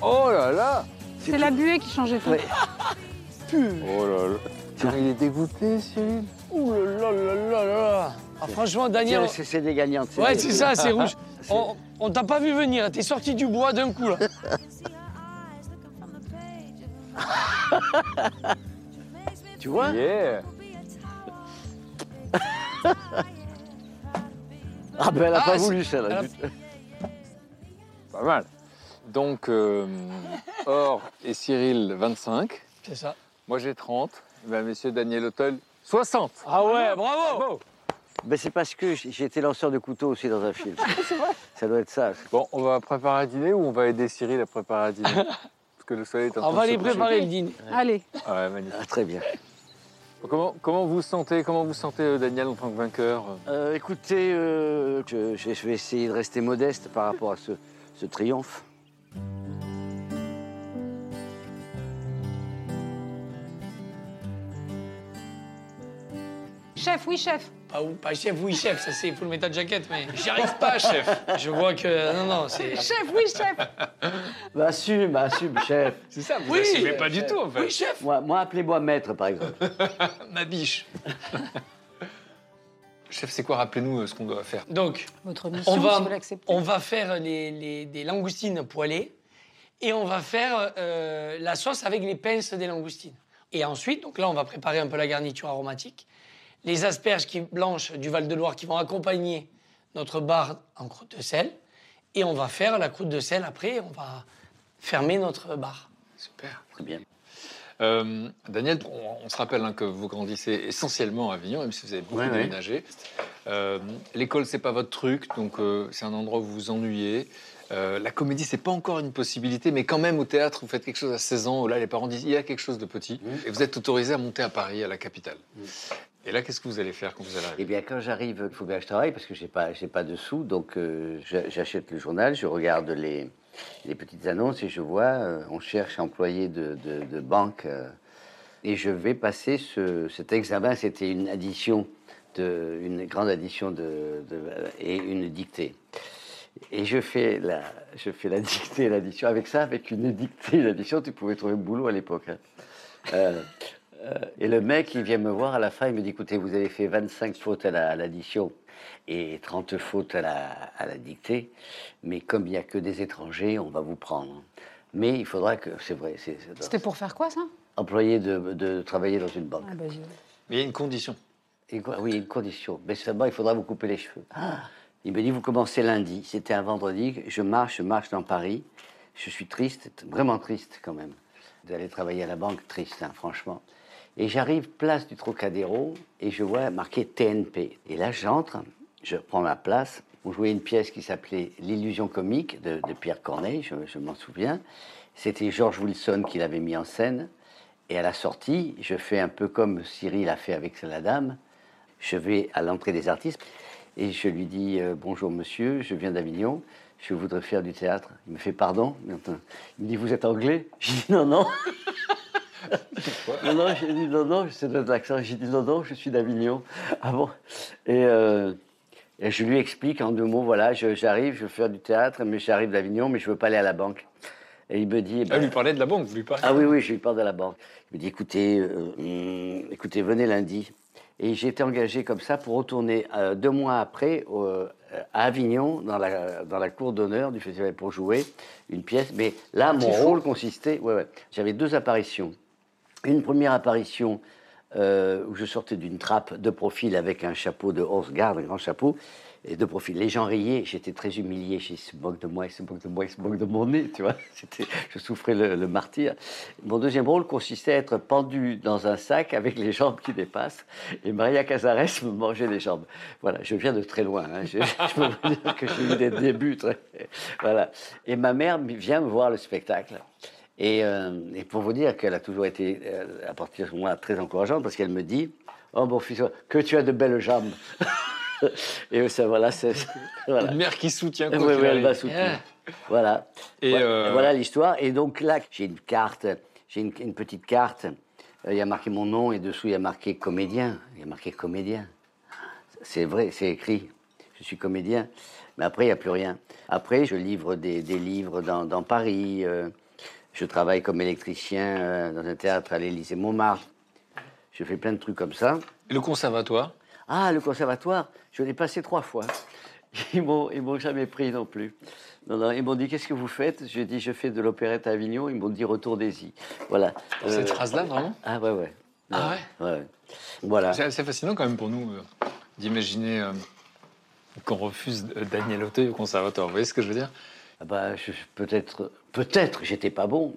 Oh là là. C'est la buée qui changeait tout. Ouais. (laughs) Oh là là. Tiens, il est dégoûté, Cyril. Ouh là là là là là. Ah, franchement, Daniel. C'est des gagnantes. Ouais, c'est ça, c'est rouge. (laughs) On, on t'a pas vu venir, t'es sorti du bois d'un coup là. (laughs) Tu vois Yeah. Ah ben elle a Ah, pas c'est- voulu celle-là. elle (laughs) Pas mal. Donc, euh, Or et Cyril, 25. C'est ça. Moi, j'ai 30. Ben, messieurs Daniel Auteuil, 60. Ah ouais, bravo. Ben c'est parce que j'ai été lanceur de couteau aussi dans un film. ça doit être ça. Bon, on va préparer à dîner ou on va aider Cyril à préparer à dîner? (laughs) Parce que le soleil est en train On va de se aller coucher. préparer le dîner. Allez, Ouais, magnifique. Ah, très bien. Comment, comment vous sentez, comment vous sentez euh, Daniel en tant que vainqueur? Euh, écoutez, euh, je, je- je vais essayer de rester modeste par rapport à ce, ce triomphe. Chef, oui chef. Pas, ou- pas chef, oui chef, ça c'est full metal jacket, mais j'y arrive pas, chef. Je vois que. Non, non, c'est. Chef, oui chef. Bah, assume, assume, chef. C'est ça, vous Oui, assumez pas du tout en fait. Oui, chef. Moi, moi appelez-moi maître, par exemple. (laughs) Ma biche. (laughs) Chef, c'est quoi? Rappelez-nous euh, ce qu'on doit faire. Donc, Votre mission, on va, si vous l'acceptez. on va faire les, les- des langoustines poêlées et on va faire euh, la sauce avec les pinces des langoustines. Et ensuite, donc là, on va préparer un peu la garniture aromatique. Les asperges qui, blanches du Val-de-Loire qui vont accompagner notre bar en croûte de sel. Et on va faire la croûte de sel après, on va fermer notre bar. Super. Très bien. Euh, Daniel, on, on se rappelle hein, que vous grandissez essentiellement à Avignon, même si vous avez beaucoup Ouais, ouais. déménagé. Euh, L'école, c'est pas votre truc, donc euh, c'est un endroit où vous vous ennuyez. Euh, la comédie, c'est pas encore une possibilité, mais quand même au théâtre, vous faites quelque chose à 16 ans, où là, les parents disent il y a quelque chose de petit, et vous êtes autorisé à monter à Paris, à la capitale. Et là, qu'est-ce que vous allez faire quand vous allez Eh arriver bien, quand j'arrive, il faut bien que je travaille parce que j'ai pas, j'ai pas de sous. Donc, euh, j'a- j'achète le journal, je regarde les, les petites annonces et je vois, euh, on cherche employé de, de, banque. euh, et je vais passer ce, cet examen. C'était une addition, de, une grande addition de, et une dictée. Et je fais la, je fais la (laughs) dictée l'addition. Avec ça, avec une dictée l'addition, tu pouvais trouver boulot à l'époque. hein. Euh, et le mec, il vient me voir à la fin, il me dit, écoutez, vous avez fait 25 fautes à la- à l'addition et 30 fautes à la, à la dictée, mais comme il n'y a que des étrangers, on va vous prendre. Mais il faudra que, c'est vrai, c'est c'est- C'était pour faire quoi ça? Employé de, de travailler dans une banque. ah, bah, je- Mais il y a une condition. Et Oui, une condition. Mais seulement, il faudra vous couper les cheveux. Il me dit, vous commencez lundi. C'était un vendredi. Je marche, je marche dans Paris. Je suis triste, vraiment triste quand même, d'aller travailler à la banque, triste, hein, franchement. Et j'arrive place du Trocadéro et je vois marqué TNP. Et là, j'entre, je prends ma place. On jouait une pièce qui s'appelait L'illusion comique de, Pierre Corneille, je, je m'en souviens. C'était George Wilson qui l'avait mis en scène. Et à la sortie, je fais un peu comme Cyril a fait avec la dame. Je vais à l'entrée des artistes et je lui dis euh, Bonjour monsieur, je viens d'Avignon, je voudrais faire du théâtre. Il me fait Pardon Il me dit Vous êtes anglais J'ai dit Non, non. Non, non, j'ai dit Non, non, c'est de l'accent. J'ai dit Non, non, je suis d'Avignon. Ah bon? Et, euh, et je lui explique en deux mots Voilà, j'arrive, je veux faire du théâtre, mais j'arrive d'Avignon, mais je veux pas aller à la banque. Et il me dit eh Ah, ben, lui parler de la banque, vous lui parlez ah oui, oui, je lui parle de la banque. Il me dit, écoutez, euh, hum, écoutez, venez lundi. Et j'ai été engagé comme ça pour retourner euh, deux mois après au- à Avignon, dans la, dans la cour d'honneur du festival, pour jouer une pièce. Mais là, mon rôle consistait... Ouais, ouais. J'avais deux apparitions. Une première apparition euh, où je sortais d'une trappe de profil avec un chapeau de horse guard, un grand chapeau, et de profil. Les gens riaient, j'étais très humilié. Dit, se moque de moi, il se moque de moi, il se moque de mon nez, tu vois. (laughs) Je souffrais le, martyr. Mon deuxième rôle consistait à être pendu dans un sac avec les jambes qui dépassent, et Maria Cazares me mangeait les jambes. Voilà, je viens de très loin. hein. Je, je peux dire que j'ai eu des débuts très... Voilà. Et ma mère vient me voir le spectacle. Et, euh, et pour vous dire qu'elle a toujours été, euh, à partir de moi, très encourageante, parce qu'elle me dit Oh, mon fils, que tu as de belles jambes. (laughs) et ça, voilà, c'est. Voilà. Une mère qui soutient quoi Oui, oui, elle va soutenir. Voilà. Et, voilà, euh, voilà l'histoire. Et donc là, j'ai une carte, j'ai une, une petite carte. Il y a marqué mon nom et dessous il y a marqué comédien. Il y a marqué comédien. C'est vrai, c'est écrit. Je suis comédien. Mais après, il n'y a plus rien. Après, je livre des, des livres dans, dans Paris. euh, je travaille comme électricien euh, dans un théâtre à l'Élysée Montmartre. Je fais plein de trucs comme ça. Le conservatoire? Ah, le conservatoire, je l'ai passé trois fois. Ils m'ont, ils m'ont jamais pris non plus. Non, non, ils m'ont dit qu'est-ce que vous faites? J'ai dit je fais de l'opérette à Avignon. Ils m'ont dit retournez-y. Voilà. Euh, Cette phrase-là, vraiment? Ah ouais ouais. Ah ouais. ouais? Voilà. C'est assez fascinant quand même pour nous euh, d'imaginer euh, qu'on refuse euh, Daniel Auteuil au conservatoire. Vous voyez ce que je veux dire? Ah bah, peut-être, peut-être, j'étais pas bon.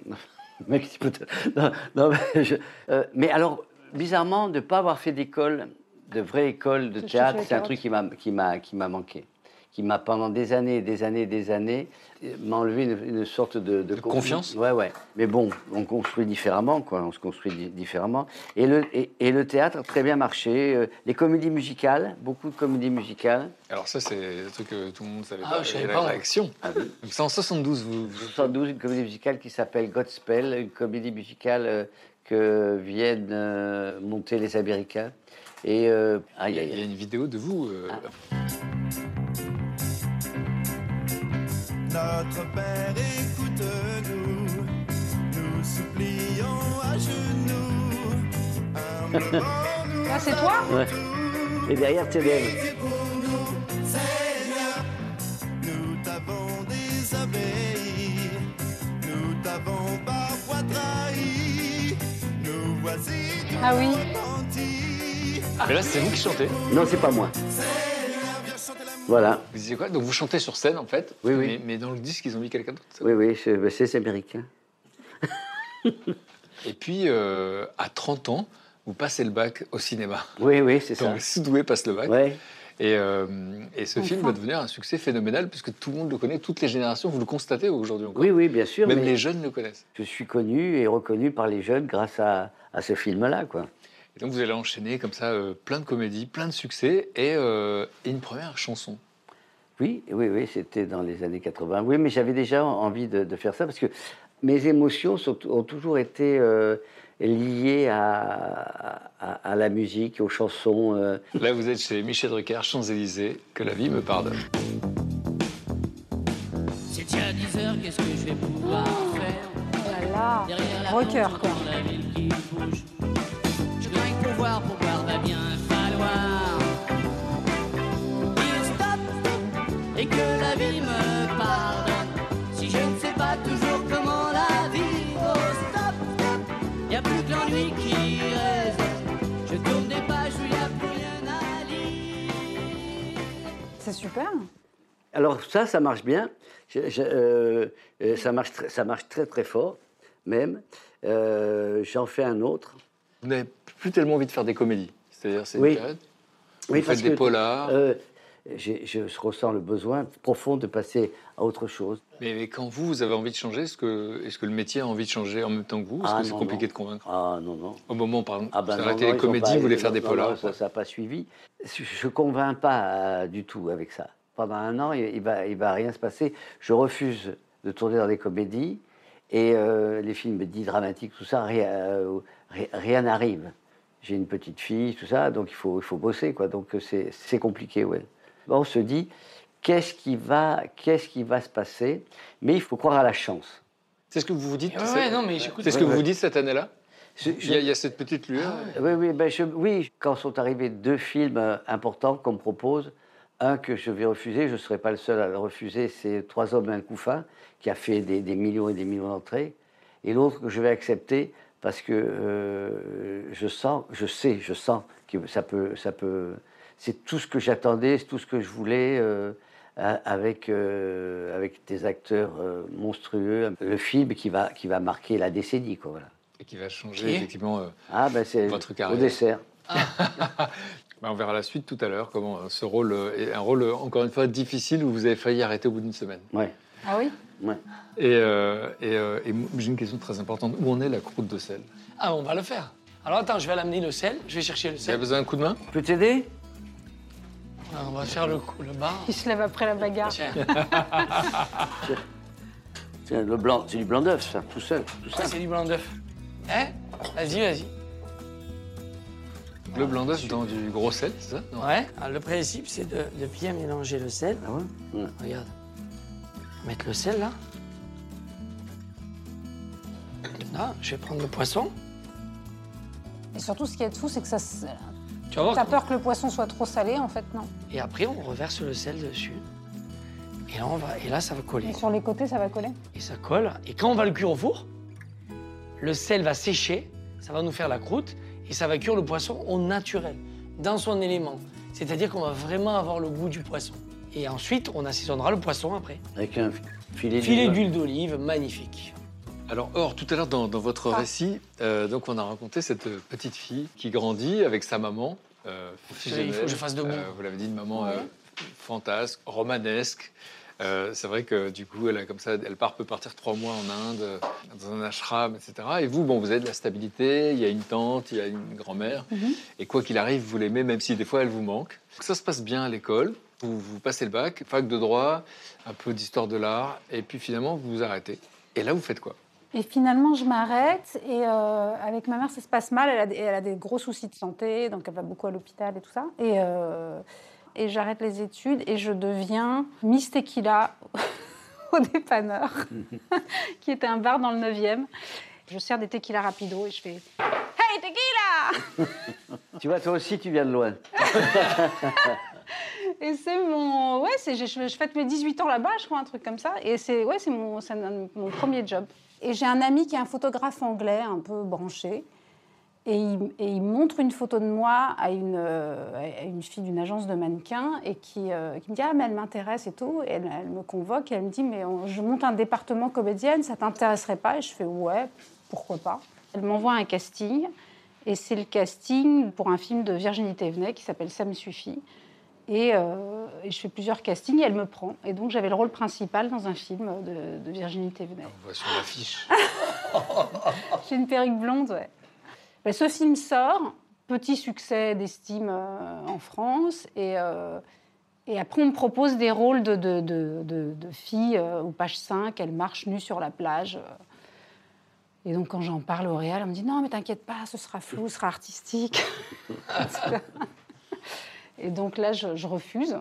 (laughs) Non, non, mais, je- euh, mais alors, bizarrement, de ne pas avoir fait d'école, de vraie école de théâtre, c'est un truc qui m'a manqué. Qui m'a, pendant des années, des années, des années, euh, m'a enlevé une, une sorte de, De confiance? Ouais, ouais. Mais bon, on construit différemment, quoi. On se construit di- différemment. Et le, et, et le théâtre a très bien marché. Euh, Les comédies musicales, beaucoup de comédies musicales. Alors ça, c'est un truc que tout le monde savait Ah, pas. je savais la réaction. Ah oui. C'est en 72, vous... vous- 72, une comédie musicale qui s'appelle Godspell, une comédie musicale euh, que viennent monter les Américains. Et euh, Il y a- aïe, il y a aïe. une vidéo de vous. euh, Notre Père, écoute-nous, nous supplions à genoux. Là, c'est toi Ouais. Et derrière, écoute-nous, Seigneur. Nous t'avons désobéi, nous t'avons parfois trahi. Nous voici Ah oui. repentis. Mais là, c'est vous qui chantez. Non, c'est pas moi. Voilà. Vous disiez quoi? Donc vous chantez sur scène, en fait. Oui, oui. Mais, mais dans le disque, ils ont mis quelqu'un d'autre. Oui, oui, c'est américain. (laughs) Et puis, euh, à 30 ans, vous passez le bac au cinéma. Oui, oui, c'est ça. Donc, Soudoué passe le bac. Ouais. Et, euh, et ce film va devenir un succès phénoménal puisque tout le monde le connaît, toutes les générations, vous le constatez aujourd'hui encore. Oui, oui, bien sûr. Même mais les jeunes le connaissent. Je suis connu et reconnu par les jeunes grâce à, à ce film-là, quoi. Et donc vous allez enchaîner comme ça euh, plein de comédies, plein de succès et, euh, et une première chanson. Oui, oui, oui, c'était dans les années 80. Oui, mais j'avais déjà envie de, de faire ça parce que mes émotions sont- ont toujours été euh, liées à, à- à la musique, aux chansons. euh. Là vous êtes chez Michel Drucker, Champs-Élysées, que la vie me pardonne. C'est déjà 10 heures, qu'est-ce que je vais pouvoir faire? Oh là là. Derrière la Rocker, quoi. j'entends la ville qui bouge. C'est super. Alors ça, ça marche bien. Je- je- euh, euh, ça, marche très, ça marche très très fort, même. Euh, J'en fais un autre. Vous n'avez plus tellement envie de faire des comédies. C'est-à-dire c'est Oui. une période. Oui, vous parce faites des que, polars. euh, je ressens le besoin profond de passer à autre chose. Mais, mais quand vous, vous avez envie de changer, est-ce que, le métier a envie de changer en même temps que vous Est-ce Ah, que c'est compliqué non. de convaincre? Ah non, non. Au moment, par exemple, Ah ben vous non, arrêtez non, les comédies, vous voulez faire des polars. ça n'a pas suivi. Je ne convainc pas euh, du tout avec ça. Pendant un an, il ne va, il va rien se passer. Je refuse de tourner dans des comédies et euh, les films dits dramatiques, tout ça, rien euh, ri- rien n'arrive. J'ai une petite fille, tout ça, donc il faut, il faut bosser, quoi. Donc c'est c'est compliqué, ouais. On se dit, qu'est-ce qui, va- qu'est-ce qui va se passer? Mais il faut croire à la chance. C'est ce que vous vous dites Ouais, c'est- ouais, non, mais j'écoute. C'est ce que vous vous dites cette année-là? Je- il, y a, il y a cette petite lueur. Oui, oui, ben je- oui, quand sont arrivés deux films euh, importants qu'on me propose, un que je vais refuser, je ne serai pas le seul à le refuser, c'est Trois hommes et un couffin, qui a fait des, des millions et des millions d'entrées, et l'autre que je vais accepter parce que euh, je sens, je sais, je sens que ça peut, ça peut, c'est tout ce que j'attendais, c'est tout ce que je voulais. euh, avec, euh, avec des acteurs euh, monstrueux, le film qui va, qui va marquer la décennie. Quoi, voilà. Et qui va changer Qui? est effectivement. euh, Ah, ben c'est Votre au carrière. dessert. bah, (laughs) on verra la suite tout à l'heure, comment ce rôle est un rôle, encore une fois, difficile où vous avez failli arrêter au bout d'une semaine. Ouais. Ah oui? Ouais. Et, euh, et, euh, j'ai une question très importante. Où en est la croûte de sel? Ah, on va le faire. Alors attends, je vais l'amener le sel. Je vais chercher le Vous avez sel. besoin d'un coup de main? Je peux t'aider? Ah, on va faire le, coup- le bar. Il se lève après la bagarre. Tiens, (laughs) Tiens, le blanc, c'est du blanc d'œuf, ça, tout seul. Tout ça, ça. c'est du blanc d'œuf. Hein Vas-y, vas-y. Le blanc d'œuf dans du gros sel, c'est ça? Non. Ouais. Alors, le principe, c'est de, de bien mélanger le sel. Ah ouais? Ouais. Regarde. Mettre le sel là. Là, je vais prendre le poisson. Et surtout, ce qui est fou, c'est que ça. Tu vas voir. T'as peur que le poisson soit trop salé, en fait, non? Et après, on reverse le sel dessus. Et là, on va, et là, ça va coller. Et sur les côtés, ça va coller? Et ça colle. Et quand on va le cuire au four, le sel va sécher, ça va nous faire la croûte, et ça va cuire le poisson au naturel, dans son élément. C'est-à-dire qu'on va vraiment avoir le goût du poisson. Et ensuite, on assaisonnera le poisson après. Avec un filet, Filet d'huile. d'huile d'olive, magnifique. Alors, Or, tout à l'heure, dans, dans votre Ah. récit, euh, donc on a raconté cette petite fille qui grandit avec sa maman. euh, Il faut que je fasse debout. Euh, vous l'avez dit, une maman Ouais. euh, fantasque, romanesque. C'est vrai que du coup, elle a comme ça, elle part peut partir trois mois en Inde, dans un ashram, etc. Et vous, bon, vous avez de la stabilité. Il y a une tante, il y a une grand-mère, Mhm. et quoi qu'il arrive, vous l'aimez, même si des fois elle vous manque. Ça se passe bien à l'école. Vous, vous passez le bac, fac de droit, un peu d'histoire de l'art, et puis finalement vous vous arrêtez. Et là, vous faites quoi? Et finalement, je m'arrête. Et euh, avec ma mère, ça se passe mal. Elle a, des- elle a des gros soucis de santé, donc elle va beaucoup à l'hôpital et tout ça. Et, euh, et j'arrête les études et je deviens Miss Tequila (laughs) au dépanneur, (laughs) qui était un bar dans le 9e. Je sers des tequilas rapido et je fais Hey tequila (laughs) Tu vois, toi aussi, tu viens de loin. Et c'est mon. Ouais, je, je fête mes 18 ans là-bas, je crois, un truc comme ça. Et c'est, ouais, mon, mon premier job. Et j'ai un ami qui est un photographe anglais, un peu branché. Et il, montre une photo de moi à une, euh, à une fille d'une agence de mannequins et qui, euh, me dit Ah, mais elle m'intéresse et tout. Et elle, me convoque et elle me dit Mais je monte un département comédienne, ça t'intéresserait pas? Et je fais Ouais, pourquoi pas? Elle m'envoie un casting. Et c'est le casting pour un film de Virginie Thévenet qui s'appelle Ça me suffit. Et, euh, et je fais plusieurs castings et elle me prend. Et donc j'avais le rôle principal dans un film de, de Virginie Thévenet. On voit sur l'affiche. (laughs) J'ai une perruque blonde, ouais. Ben, ce film sort, petit succès d'estime euh, en France. Et, euh, et après, on me propose des rôles de, de, de- filles au page 5, elles marchent nues sur la plage. Et donc, quand j'en parle au réal, on me dit Non, mais t'inquiète pas, ce sera flou, ce sera artistique. (laughs) (laughs) et donc là, je, je refuse.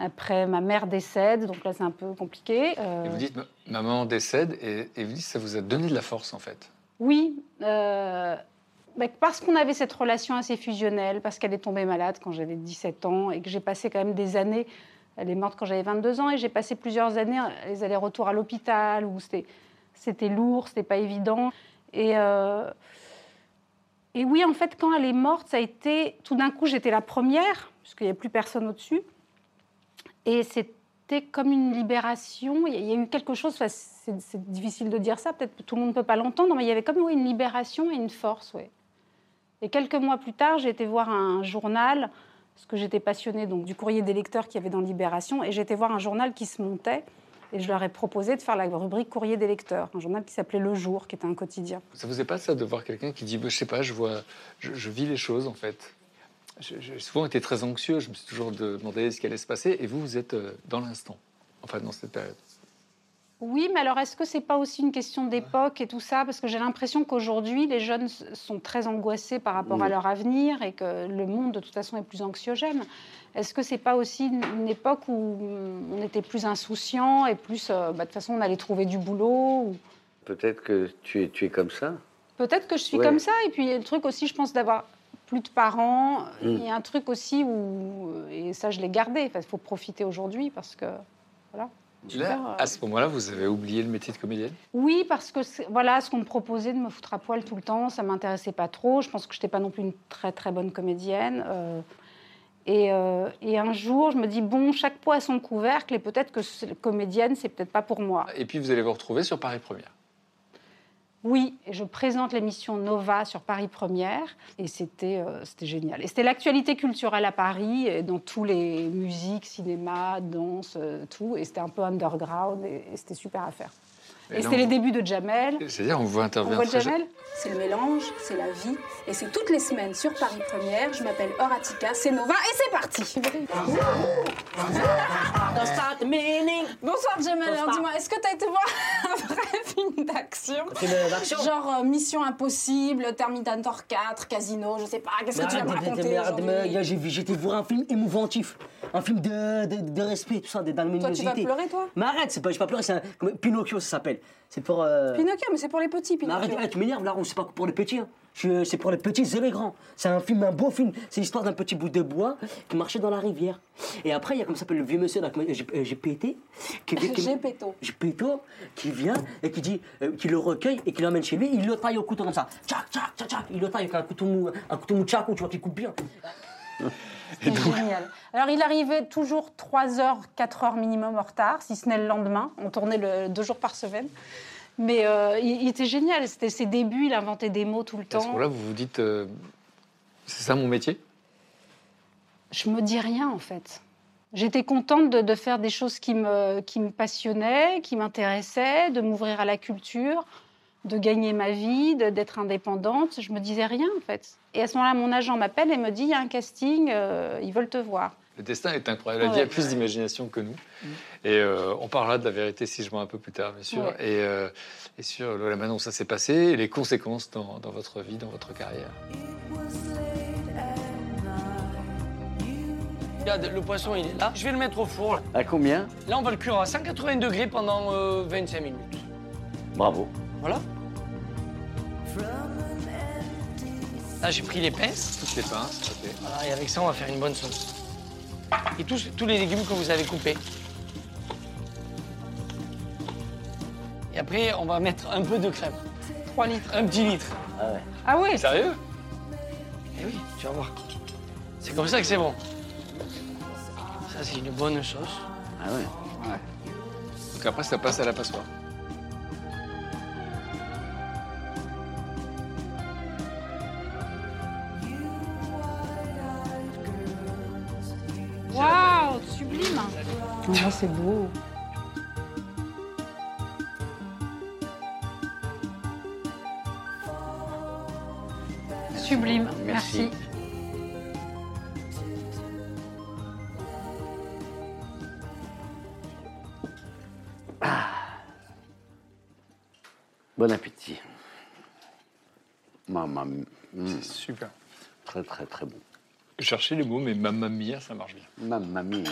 Après, ma mère décède, donc là, c'est un peu compliqué. Euh, Et vous dites, ma- maman décède, et, et vous dites, ça vous a donné de la force en fait. Oui, euh, bah, parce qu'on avait cette relation assez fusionnelle, parce qu'elle est tombée malade quand j'avais 17 ans et que j'ai passé quand même des années. Elle est morte quand j'avais 22 ans et j'ai passé plusieurs années euh, les allers-retours à l'hôpital où c'était, c'était lourd, c'était pas évident. Et, euh, et oui, en fait, quand elle est morte, ça a été. Tout d'un coup, j'étais la première, puisqu'il n'y avait plus personne au-dessus. Et c'était comme une libération. Il y a- a eu quelque chose, c'est difficile de dire ça, peut-être tout le monde ne peut pas l'entendre, mais il y avait comme une libération et une force. Et quelques mois plus tard, j'ai été voir un journal, parce que j'étais passionnée donc, du courrier des lecteurs qu'il y avait dans Libération, et j'ai été voir un journal qui se montait, et je leur ai proposé de faire la rubrique courrier des lecteurs, un journal qui s'appelait Le Jour, qui était un quotidien. Ça vous est pas ça de voir quelqu'un qui dit, bah, je sais pas, je vois, je vis les choses en fait. J'ai souvent été très anxieux, je me suis toujours de- demandé ce qui allait se passer, et vous, vous êtes euh, dans l'instant, enfin dans cette période. Oui, mais alors est-ce que c'est pas aussi une question d'époque et tout ça? Parce que j'ai l'impression qu'aujourd'hui, les jeunes sont très angoissés par rapport à leur avenir et que le monde, de toute façon, est plus anxiogène. Est-ce que c'est pas aussi une époque où on était plus insouciant et plus, euh, bah, de toute façon, on allait trouver du boulot ou- Peut-être que tu es, tu es comme ça. Peut-être que je suis Ouais. comme ça. Et puis, il y a le truc aussi, je pense, d'avoir plus de parents. Mm. Il y a un truc aussi où, et ça, je l'ai gardé. Il faut profiter aujourd'hui parce que, voilà. Là, euh, à ce moment-là, vous avez oublié le métier de comédienne? Oui, parce que voilà, ce qu'on me proposait de me foutre à poil tout le temps, ça m'intéressait pas trop. Je pense que je n'étais pas non plus une très très bonne comédienne. euh, et, euh, et un jour, je me dis bon, chaque poids a son couvercle, et peut-être que comédienne, c'est peut-être pas pour moi. Et puis vous allez vous retrouver sur Paris Première. Oui, je présente l'émission Nova sur Paris Première et c'était euh, génial. Et c'était l'actualité culturelle à Paris, dans tous les musiques, cinéma, danse, euh, tout. Et c'était un peu underground et c'était super à faire. Et Et, on- les débuts de Jamel. C'est-à-dire, on voit On intervenir voit très Jamel. C'est le mélange, c'est la vie, et c'est toutes les semaines sur Paris Première. Je m'appelle Horatica, c'est Nova, et c'est parti. Bonsoir Jamel, alors dis-moi, est-ce que t'as été voir un vrai (laughs) film d'action? Genre euh, Mission Impossible, Terminator 4, Casino, je sais pas, qu'est-ce que tu vas me raconter J'ai vu, j'étais voir un film émouvantif, un film de, de, de respect, tout ça, de- Toi, tu vas pleurer, toi? Mais arrête, c'est pas, je vais pas pleurer, c'est Pinocchio, ça s'appelle. C'est pour. euh, Pinocchio, mais c'est pour les petits, Mais arrête, Pinocchio. arrête, tu m'énerves là, c'est pas pour les petits. hein. C'est pour les petits et les grands. C'est un film, un beau film. C'est l'histoire d'un petit bout de bois qui marchait dans la rivière. Et après, il y a comme ça s'appelle le vieux monsieur j'ai j'ai pété. Qui, qui- J'ai péto. j'ai péto, qui vient et qui dit, euh, qui le recueille et qui l'emmène chez lui. Il le taille au couteau comme ça. Tchac, tchac, tchac, tchac. Il le taille avec un couteau mou, un couteau mou tchaco, tu vois, qui coupe bien. C'était génial. Alors, il arrivait toujours 3 heures, 4 heures minimum en retard, si ce n'est le lendemain. On tournait le, deux jours par semaine. Mais euh, il, il était génial. C'était ses débuts. Il inventait des mots tout le À ce temps. moment-là, vous vous dites, euh, c'est ça mon métier? Je me dis rien, en fait. J'étais contente de, de faire des choses qui me, qui me passionnaient, qui m'intéressaient, de m'ouvrir à la culture, de gagner ma vie, de- d'être indépendante. Je me disais rien, en fait. Et à ce moment-là, mon agent m'appelle et me dit il y a un casting, euh, ils veulent te voir. Le destin est incroyable. La vie a plus d'imagination que nous. Et euh, on parlera de la vérité si je vois un peu plus tard, bien sûr. Ouais. Et, euh, et sur la manière dont ça s'est passé et les conséquences dans, dans votre vie, dans votre carrière. Regarde, le poisson, il est là. Je vais le mettre au four. Là, À combien? Là, on va le cuire à 180 degrés pendant euh, 25 minutes. Bravo. Voilà. Là, j'ai pris les pinces. Toutes les pinces, ok. Voilà, et avec ça, on va faire une bonne sauce. Et tous, tous les légumes que vous avez coupés. Et après, on va mettre un peu de crème. 3 litres. Un petit litre. Ah ouais. Ah oui Sérieux? Eh oui, tu vas voir. C'est comme ça que c'est bon. Ça, c'est une bonne sauce. Ah ouais. Donc après, ça passe à la passoire. Ah, C'est beau. Sublime, merci. Bon appétit. Maman, mm, Super. très très très bon. Je cherchais les mots, mais mamma mia, ça marche bien. Mamma mia.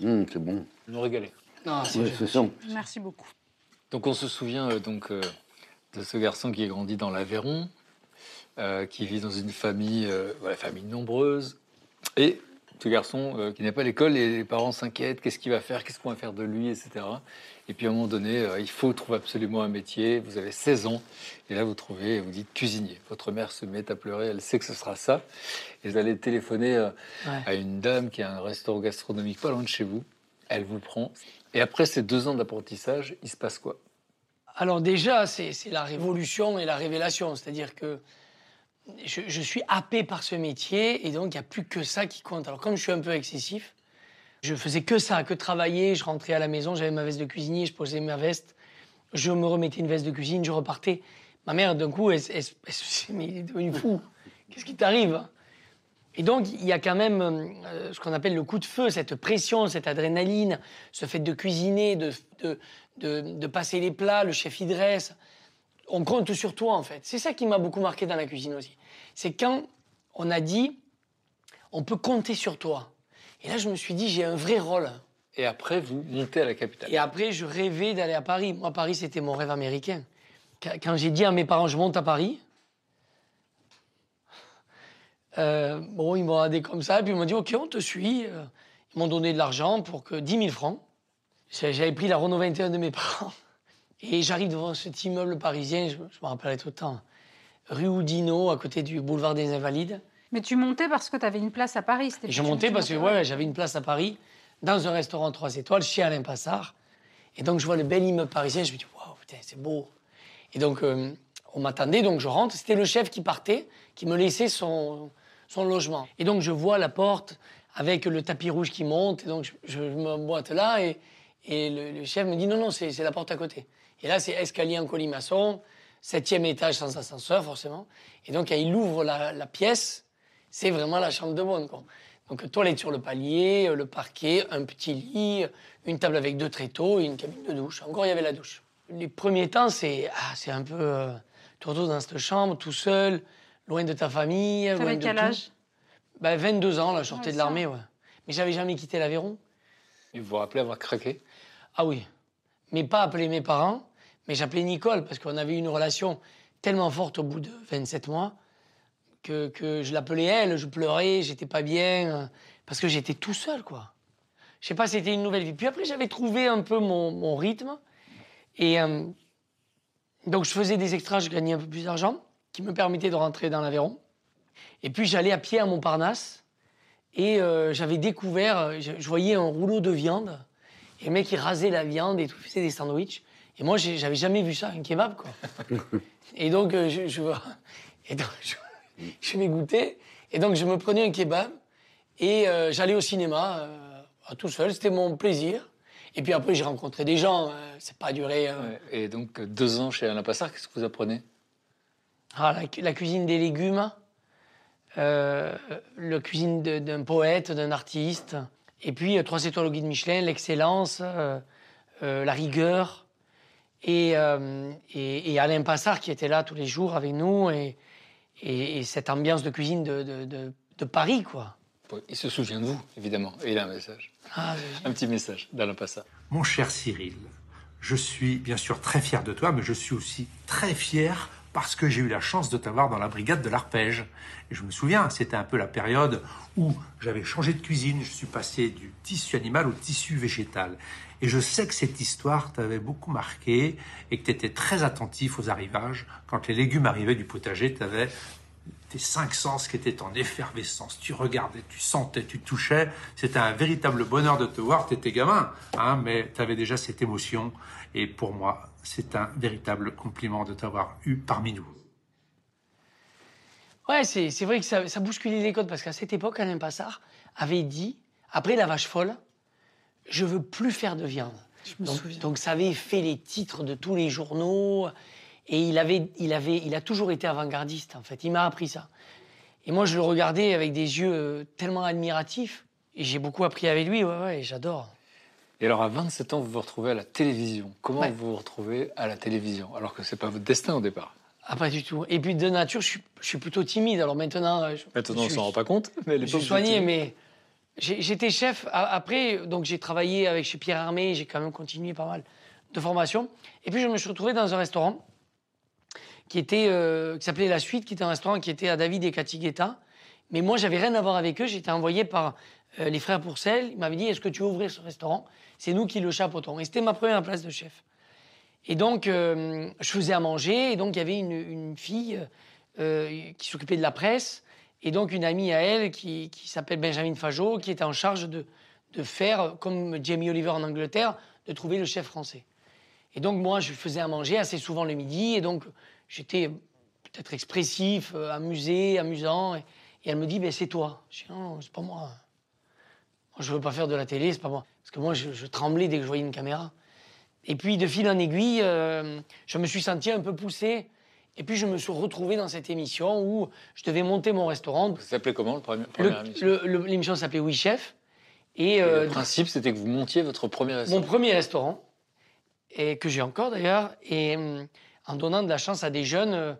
Mm, c'est bon. Nous régaler. Non, c'est Ouais, c'est ça. Merci beaucoup. Donc on se souvient euh, donc euh, de ce garçon qui est grandi dans l'Aveyron, euh, qui vit dans une famille, euh, voilà, famille nombreuse, et ce garçon euh, qui n'est pas à l'école et les parents s'inquiètent, qu'est-ce qu'il va faire, qu'est-ce qu'on va faire de lui, etc. Et puis à un moment donné, euh, il faut trouver absolument un métier. Vous avez 16 ans et là vous trouvez, vous dites cuisinier. Votre mère se met à pleurer, elle sait que ce sera ça. Et vous allez téléphoner euh, Ouais. à une dame qui a un restaurant gastronomique pas loin de chez vous. Elle vous prend. Et après ces deux ans d'apprentissage, il se passe quoi? Alors déjà, c'est c'est la révolution et la révélation. C'est-à-dire que je, suis happé par ce métier et donc il n'y a plus que ça qui compte. Alors comme je suis un peu excessif, je faisais que ça, que travailler. Je rentrais à la maison, j'avais ma veste de cuisinier, je posais ma veste, je me remettais une veste de cuisine, je repartais. Ma mère, d'un coup, elle, elle- elle il est devenu fou. Qu'est-ce qui t'arrive? Et donc, il y a quand même euh, ce qu'on appelle le coup de feu, cette pression, cette adrénaline, ce fait de cuisiner, de, de passer les plats, le chef y dresse. On compte sur toi, en fait. C'est ça qui m'a beaucoup marqué dans la cuisine aussi. C'est quand on a dit, on peut compter sur toi. Et là, je me suis dit, j'ai un vrai rôle. Et après, vous montez à la capitale. Et après, je rêvais d'aller à Paris. Moi, Paris, c'était mon rêve américain. Quand- j'ai dit à mes parents, je monte à Paris, euh, bon, ils m'ont regardé comme ça, et puis ils m'ont dit, OK, on te suit. Euh, Ils m'ont donné de l'argent pour que 10 000 francs. J'avais pris la Renault 21 de mes (laughs) parents. Et j'arrive devant cet immeuble parisien, je, je me rappellerai tout le temps, rue Oudinot, à côté du boulevard des Invalides. Mais tu montais parce que tu avais une place à Paris. c'était Et je montais parce que ouais, j'avais une place à Paris, dans un restaurant 3 étoiles, chez Alain Passard. Et donc, je vois le bel immeuble parisien, je me dis, waouh, putain, c'est beau. Et donc, euh, On m'attendait, donc je rentre. C'était le chef qui partait, qui me laissait son, son logement. Et donc je vois la porte avec le tapis rouge qui monte. Et donc je, je m'emboîte là et, et le, le chef me dit non, non, c'est la porte à côté. Et là, c'est escalier en colimaçon, septième étage sans ascenseur, forcément. Et donc, il ouvre la, la pièce, c'est vraiment la chambre de bonne. Quoi. Donc, toilette sur le palier, euh, le parquet, un petit lit, une table avec deux tréteaux et une cabine de douche. Encore, il y avait la douche. Les premiers temps, c'est ah, c'est un peu. Euh, tu te retrouves dans cette chambre, tout seul, loin de ta famille. T'avais quel âge? Ben, 22 ans, là, je sortais Ouais, de ça. l'armée, ouais. Mais j'avais jamais quitté l'Aveyron. Et vous vous rappelez avoir craqué? Ah oui. Mais pas appeler mes parents, mais j'appelais Nicole parce qu'on avait une relation tellement forte au bout de 27 mois que, que je l'appelais elle, je pleurais, j'étais pas bien, euh, parce que j'étais tout seul, quoi. Je sais pas, c'était une nouvelle vie. Puis après, j'avais trouvé un peu mon, mon rythme. Et euh, donc, je faisais des extras, je gagnais un peu plus d'argent, qui me permettait de rentrer dans l'Aveyron. Et puis, j'allais à pied à Montparnasse. Et euh, j'avais découvert, je, je voyais un rouleau de viande. Et le mec, il rasait la viande et tout, faisait des sandwichs. Et moi, j'avais jamais vu ça, un kebab, quoi. (laughs) et donc, euh, je, je, et donc, je, je m'ai goûté. Et donc, je me prenais un kebab. Et euh, j'allais au cinéma, euh, tout seul. C'était mon plaisir. Et puis après, j'ai rencontré des gens. euh, c'est pas duré. euh, Ouais. Et donc, euh, deux ans chez Alain Passard, qu'est-ce que vous apprenez? Ah, la, cu- la cuisine des légumes, euh, la cuisine d'un poète, d'un artiste, et puis euh, trois étoiles au guide Michelin, l'excellence, euh, euh, la rigueur, et, euh, et, et Alain Passard qui était là tous les jours avec nous, et, et, et cette ambiance de cuisine de, de, de- de Paris, quoi. Il se souvient de vous, évidemment. Et il a un message. Ah, Un petit message d'Alain Passard. Mon cher Cyril, je suis bien sûr très fier de toi, mais je suis aussi très fier parce que j'ai eu la chance de t'avoir dans la brigade de l'arpège. Et je me souviens, c'était un peu la période où j'avais changé de cuisine, je suis passé du tissu animal au tissu végétal. Et je sais que cette histoire t'avait beaucoup marqué et que tu étais très attentif aux arrivages. Quand les légumes arrivaient du potager, tu avais tes cinq sens qui étaient en effervescence. Tu regardais, tu sentais, tu touchais. C'était un véritable bonheur de te voir. Tu étais gamin, hein, mais tu avais déjà cette émotion. Et pour moi, c'est un véritable compliment de t'avoir eu parmi nous. Ouais, c'est c'est vrai que ça, ça bousculait les codes parce qu'à cette époque, Alain Passard avait dit, après la vache folle, je veux plus faire de viande. donc, donc ça avait fait les titres de tous les journaux et il avait, il avait, il a toujours été avant-gardiste en fait. Il m'a appris ça. Et moi, je le regardais avec des yeux euh, tellement admiratifs et j'ai beaucoup appris avec lui. Ouais, ouais, et j'adore. Et alors, à 27 ans, vous vous retrouvez à la télévision. Comment Ouais. vous vous retrouvez à la télévision Alors que c'est pas votre destin au départ? Ah, pas du tout. Et puis de nature, je suis, je suis plutôt timide. Alors maintenant, euh, je, Maintenant, on je- s'en rend pas compte. Mais Je suis soigné, mais j'étais chef. Après, donc j'ai travaillé avec chez Pierre Armé, j'ai quand même continué pas mal de formations. Et puis je me suis retrouvé dans un restaurant qui était euh, qui s'appelait La Suite, qui était un restaurant qui était à David et Cathy Guetta. Mais moi, j'avais rien à voir avec eux. J'étais envoyé par euh, les frères Pourcel. Ils m'avaient dit Est-ce que tu veux ouvrir ce restaurant? C'est nous qui le chapeautons. Et c'était ma première place de chef. Et donc, euh, je faisais à manger. Et donc, il y avait une, fille euh, qui s'occupait de la presse. Et donc, une amie à elle qui, s'appelle Benjamin Fajot, qui était en charge de, faire, comme Jamie Oliver en Angleterre, de trouver le chef français. Et donc, moi, je faisais à manger assez souvent le midi. Et donc, j'étais peut-être expressif, amusé, amusant. Et, elle me dit, ben, c'est toi. Je dis, non, c'est pas moi. Je veux pas faire de la télé, c'est pas moi. Parce que moi, je, je tremblais dès que je voyais une caméra. Et puis, de fil en aiguille, euh, je me suis senti un peu poussé. Et puis, je me suis retrouvé dans cette émission où je devais monter mon restaurant. Ça s'appelait comment, le premier, première émission? L'émission s'appelait Oui Chef. Et, Et euh, Le principe, c'était que vous montiez votre premier mon restaurant. premier restaurant, et que j'ai encore d'ailleurs, et hum, en donnant de la chance à des jeunes euh,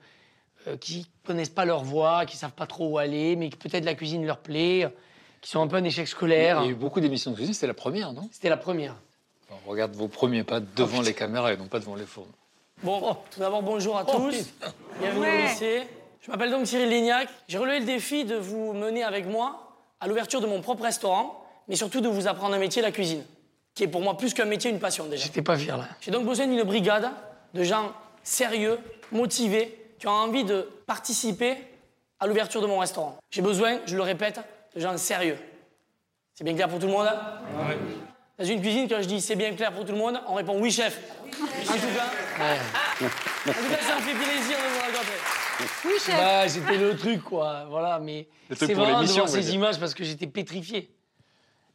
euh, qui connaissent pas leur voie, qui savent pas trop où aller, mais que peut-être la cuisine leur plaît, euh, qui sont un peu un échec scolaire. Il y a eu beaucoup d'émissions de cuisine, c'était la première, non? C'était la première. On regarde vos premiers pas devant les caméras et non pas devant les fournes. Bon, tout d'abord, bonjour à tous. Bienvenue Ouais. au lycée. Je m'appelle donc Cyril Lignac. J'ai relevé le défi de vous mener avec moi à l'ouverture de mon propre restaurant, mais surtout de vous apprendre un métier, la cuisine, qui est pour moi plus qu'un métier, une passion déjà. J'étais pas fier là. J'ai donc besoin d'une brigade de gens sérieux, motivés, qui ont envie de participer à l'ouverture de mon restaurant. J'ai besoin, je le répète, de gens sérieux. C'est bien clair pour tout le monde hein Dans une cuisine, quand je dis c'est bien clair pour tout le monde, on répond oui, chef. En tout cas, en tout cas, ça me fait plaisir de vous raconter. Oui, chef. Bah, c'était le truc, quoi. Voilà, mais c'est marrant de voir ces images parce que j'étais pétrifié.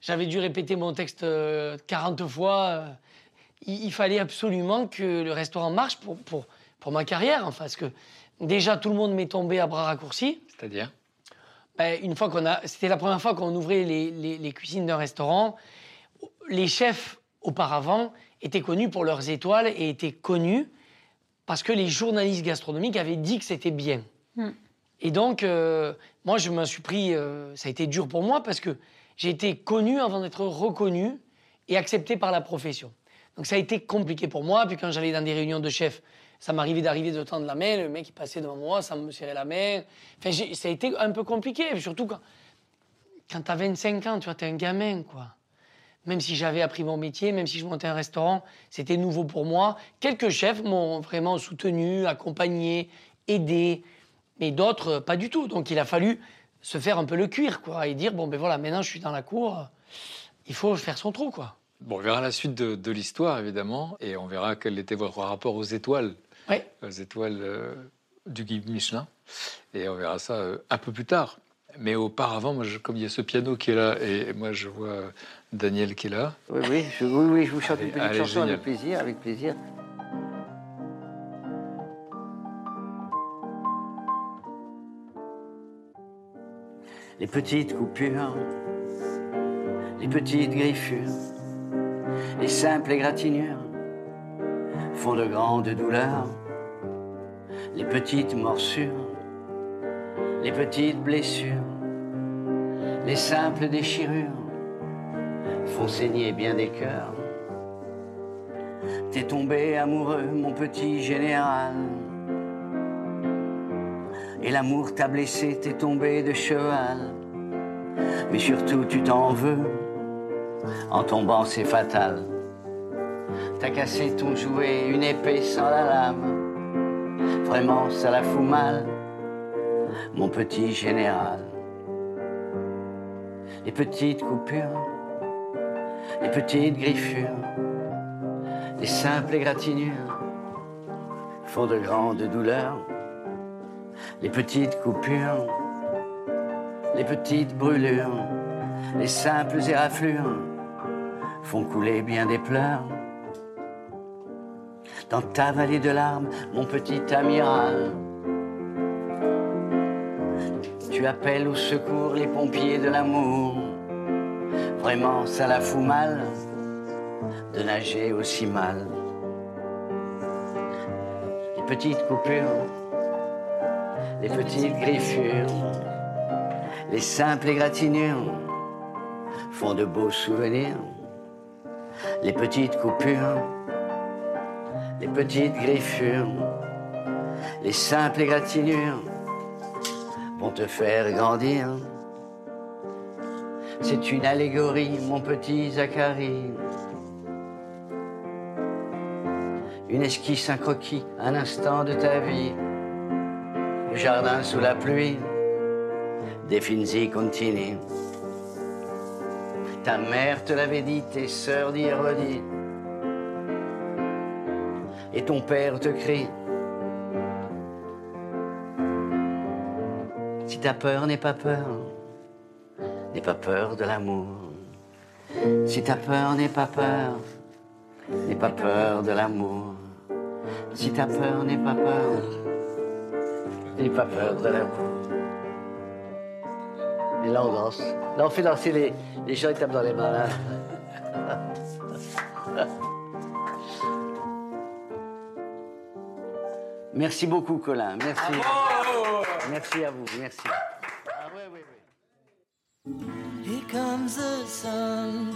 J'avais dû répéter mon texte euh, 40 fois. euh, Il, il fallait absolument que le restaurant marche pour, pour, pour ma carrière, enfin, parce que déjà, tout le monde m'est tombé à bras raccourcis. C'est-à-dire? Une fois qu'on a, c'était la première fois qu'on ouvrait les, les- les cuisines d'un restaurant. Les chefs auparavant étaient connus pour leurs étoiles et étaient connus parce que les journalistes gastronomiques avaient dit que c'était bien. Hmm. Et donc, euh, moi, je m'en suis pris. euh, ça a été dur pour moi parce que j'ai été connu avant d'être reconnu et accepté par la profession. Donc, ça a été compliqué pour moi. Puis, quand j'allais dans des réunions de chefs, ça m'arrivait d'arriver de tendre la main. Le mec, il passait devant moi, ça me serrait la main. Enfin, ça a été un peu compliqué. Surtout quand, quand tu as 25 ans, tu vois, tu es un gamin, quoi. Même si j'avais appris mon métier, même si je montais un restaurant, c'était nouveau pour moi. Quelques chefs m'ont vraiment soutenu, accompagné, aidé, mais d'autres, pas du tout. Donc il a fallu se faire un peu le cuir, quoi, et dire bon, ben voilà, maintenant je suis dans la cour, il faut faire son trou, quoi. Bon, on verra la suite de l'histoire, évidemment, et on verra quel était votre rapport aux étoiles, Ouais. aux étoiles euh, du guide Michelin. Et on verra ça euh, un peu plus tard. Mais auparavant, moi, je- comme il y a ce piano qui est là, et moi, je vois euh, Daniel qui est là. Oui, oui, je, oui, oui, je vous chante Allez, une petite allez, chanson génial. avec plaisir, avec plaisir. Les petites coupures, les petites griffures, les simples égratignures font de grandes douleurs. Les petites morsures, les petites blessures, les simples déchirures font saigner bien des cœurs. T'es tombé amoureux, mon petit général. Et l'amour t'a blessé, t'es tombé de cheval. Mais surtout, tu t'en veux. En tombant, c'est fatal. T'as cassé ton jouet, une épée sans la lame. Vraiment, ça la fout mal, mon petit général. Les petites coupures, les petites griffures, les simples égratignures font de grandes douleurs. Les petites coupures, les petites brûlures, les simples éraflures font couler bien des pleurs. Dans ta vallée de larmes, mon petit amiral, tu appelles au secours les pompiers de l'amour. Vraiment, ça la fout mal de nager aussi mal. Les petites coupures, les petites griffures, les simples égratignures font de beaux souvenirs. Les petites coupures, les petites griffures, les simples égratignures vont te faire grandir. C'est une allégorie, mon petit Zacharie. Une esquisse, un croquis, un instant de ta vie. Le jardin sous la pluie, des contini. Ta mère te l'avait dit, tes sœurs d'y. Et ton père te crie. Si ta peur n'est pas peur, n'aie pas peur de l'amour. Si ta peur n'est pas peur, n'aie pas peur de l'amour. Si ta peur n'est pas peur, n'aie pas peur de l'amour. Et là, on danse. Là, on fait danser les, les gens, ils tapent dans les mains. là. (laughs) Merci beaucoup, Colin. Merci. Merci à vous. Merci. Ah ouais, ouais, ouais. Here comes the sun.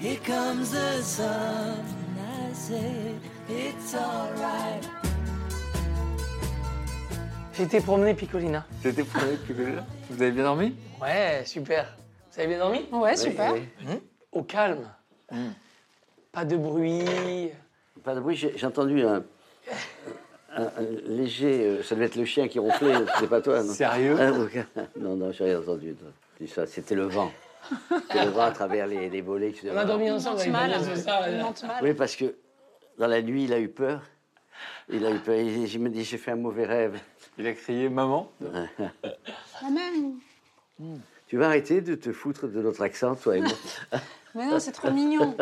Here comes the sun. I say it's alright. J'étais promené Picolina. Plus que là. Vous avez bien dormi? Ouais, super. Vous avez bien dormi? Ouais, super. Oui, oui. Au calme. Pas de bruit. Pas de bruit, j'ai j'ai entendu un, un- un léger. euh, ça devait être le chien qui ronflait, (laughs) c'était pas toi, non Sérieux Ah. (laughs) Non, non, j'ai rien entendu. ça, c'était le vent. Tu le vois à travers les, les volets. On a dormi ensemble c'est. Il mal. Oui, parce que dans la nuit, il a eu peur. Il a eu peur. Il, je me dis, j'ai fait un mauvais rêve. Il a crié maman. (laughs) Même. Tu vas arrêter de te foutre de notre accent, toi et moi. Mais non, c'est trop mignon.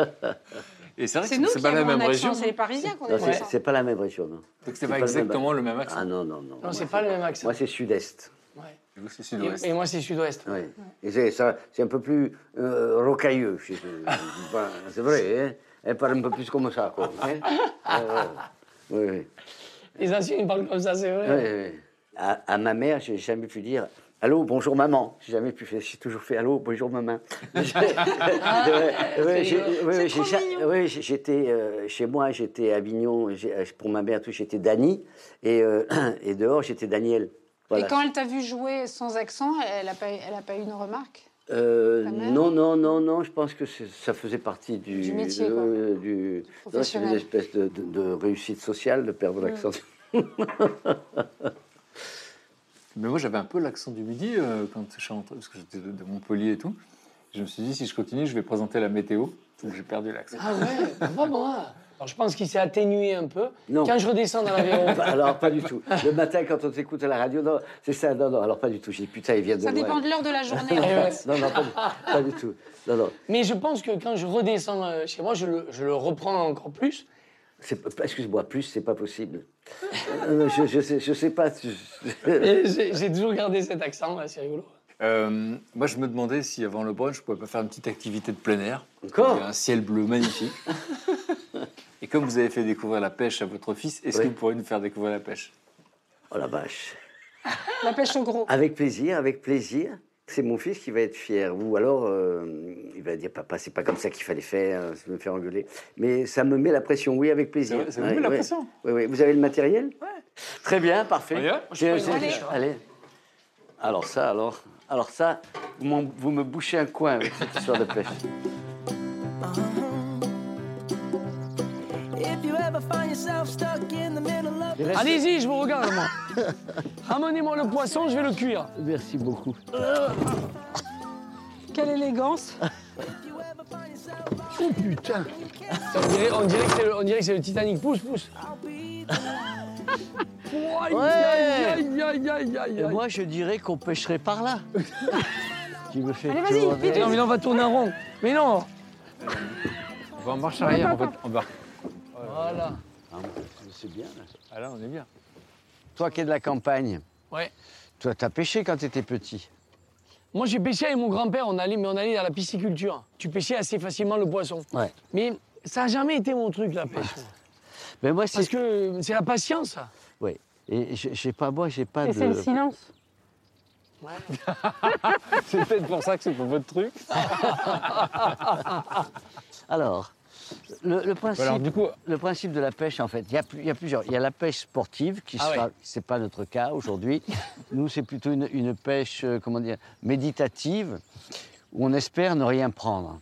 Et c'est vrai C'est que nous c'est qui pas la même région. c'est les Parisiens qu'on a c'est- pas la même région, non. Donc c'est pas exactement le même accent. Ah non, non, non. Non, c'est pas le même accent. Moi, c'est sud-est. Vous, c'est sud-ouest. et moi, c'est sud-ouest. Oui. Et c'est ça, c'est un peu plus euh, rocailleux. chez eux. (laughs) Enfin, c'est vrai, hein. Elle parle un peu plus comme ça, quoi. hein. (laughs) Euh, oui, oui. Les anciens, ils parlent comme ça, c'est vrai. Oui, oui. À, à ma mère, j'ai jamais pu dire Allô, bonjour maman. J'ai jamais pu faire. J'ai toujours fait Allô, bonjour maman. Ouais, j'ai- j'étais euh, chez moi, j'étais à Avignon. euh, Pour ma mère, tout, j'étais Dany. Et, euh, (clears throat) et dehors, j'étais Daniel. Voilà. Et quand elle t'a vu jouer sans accent, elle n'a pas, elle a pas eu une remarque? Euh, non, non, non, non, je pense que ça faisait partie du, Du métier, quoi. euh, du- non, c'est une espèce de, de- de réussite sociale de perdre l'accent. (laughs) Mais moi, j'avais un peu l'accent du midi euh, quand je suis rentré, parce que j'étais de, de Montpellier et tout. Je me suis dit, si je continue, je vais présenter la météo. Donc j'ai perdu l'accent. Ah ouais, pas moi. Alors je pense qu'il s'est atténué un peu. Non. Quand je redescends dans l'avion. (laughs) Alors, pas du tout. Le matin, quand on t'écoute à la radio, non, c'est ça, non, non, alors pas du tout. J'ai dit, putain, il vient de Ça loin. dépend de l'heure de la journée, en Ouais. (laughs) fait. Non, non, pas du, pas du tout. Non, non. Mais je pense que quand je redescends euh, chez moi, je le, je le reprends encore plus. Excuse-moi, plus, c'est pas possible. Euh, je, je, sais, je sais pas. J'ai toujours gardé cet accent, c'est rigolo. Euh, moi, je me demandais si avant le brunch, je pouvais pas faire une petite activité de plein air. Encore Il y a un ciel bleu magnifique. (laughs) et comme vous avez fait découvrir la pêche à votre fils, est-ce Oui. que vous pourriez nous faire découvrir la pêche? Oh la vache. La pêche au gros. Avec plaisir, avec plaisir. C'est mon fils qui va être fier. Ou alors, euh, il va dire Papa, c'est pas comme ça qu'il fallait faire, euh, ça me fait engueuler. Mais ça me met la pression, oui, avec plaisir. Ça vous- ça vous met la pression Oui, oui. Vous avez le matériel? Oui. Très bien, parfait. Allez. Allez. Alors, ça, alors. Alors, ça, vous, vous me bouchez un coin avec cette histoire de pêche. Allez-y, je vous regarde, moi. (laughs) Ramenez-moi le poisson, je vais le cuire. Merci beaucoup. Quelle élégance. Oh putain On dirait, on dirait que c'est le, on dirait que c'est le Titanic. Pousse, pousse. Aïe, aïe, aïe, aïe, aïe, aïe, aïe. moi, je dirais qu'on pêcherait par là. (laughs) tu me fais Allez, vas-y, toujours vite, avec. Non, mais là, on va tourner en rond. Mais non On va en marche arrière, en fait. On va... Voilà. Ah, C'est bien. là. Ah là, on est bien. Toi qui es de la campagne, Ouais. toi, t'as pêché quand t'étais petit. Moi, j'ai pêché avec mon grand-père, on allait, mais on allait dans la pisciculture. Tu pêchais assez facilement le poisson. Ouais. Mais ça n'a jamais été mon truc, la pêche. (laughs) Mais moi, Parce c'est. que c'est la patience, ça. Oui. Et je pas, moi, j'ai pas Et c'est le silence. (laughs) C'est peut-être pour ça que c'est pas votre truc. (laughs) Alors, le, le principe, Alors, du coup, le principe de la pêche, en fait, il y, a y plusieurs. Il y a la pêche sportive, qui Ah sera, c'est pas notre cas aujourd'hui. (laughs) Nous, c'est plutôt une, une pêche, euh, comment dire, méditative, où on espère ne rien prendre.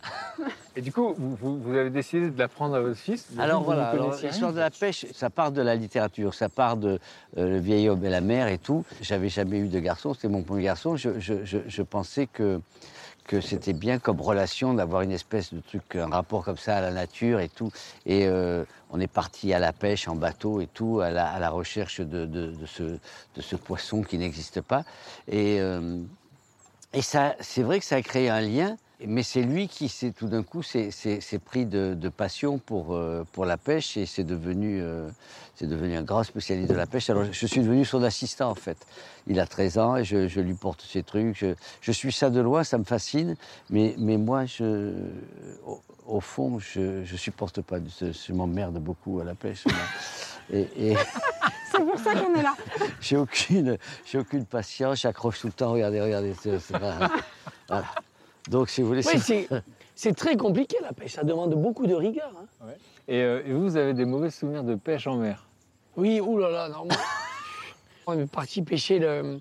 et du coup, vous, avez décidé de l'apprendre à votre fils. Alors voilà, l'histoire de la pêche, ça part de la littérature, ça part de euh, Le vieil homme et la mer et tout. J'avais jamais eu de garçon, c'était mon premier garçon. Je, je- je- je pensais que, que c'était bien comme relation d'avoir une espèce de truc, un rapport comme ça à la nature et tout. Et euh, on est parti à la pêche en bateau et tout, à la, à la recherche de, de- ce, de ce poisson qui n'existe pas. Et, euh, et ça, c'est vrai que ça a créé un lien, mais c'est lui qui tout d'un coup s'est pris de, passion pour, euh, pour la pêche et c'est devenu, c'est devenu un grand spécialiste de la pêche. Alors je suis devenu son assistant en fait. Il a 13 ans et je, je lui porte ses trucs. Je, je suis ça de loin, ça me fascine, mais, mais moi, je, au, au fond, je ne supporte pas. Je, je m'emmerde beaucoup à la pêche. moi. Et, et (laughs) C'est pour ça qu'on est là. (laughs) j'ai aucune, j'ai aucune patience, j'accroche tout le temps. Regardez, regardez. pas- voilà. Donc, si vous voulez. Oui, c'est- c'est (laughs) c'est très compliqué, la pêche. Ça demande beaucoup de rigueur. hein. Et, euh, et vous, vous avez des mauvais souvenirs de pêche en mer? Oui, oulala, non. On est parti pêcher le-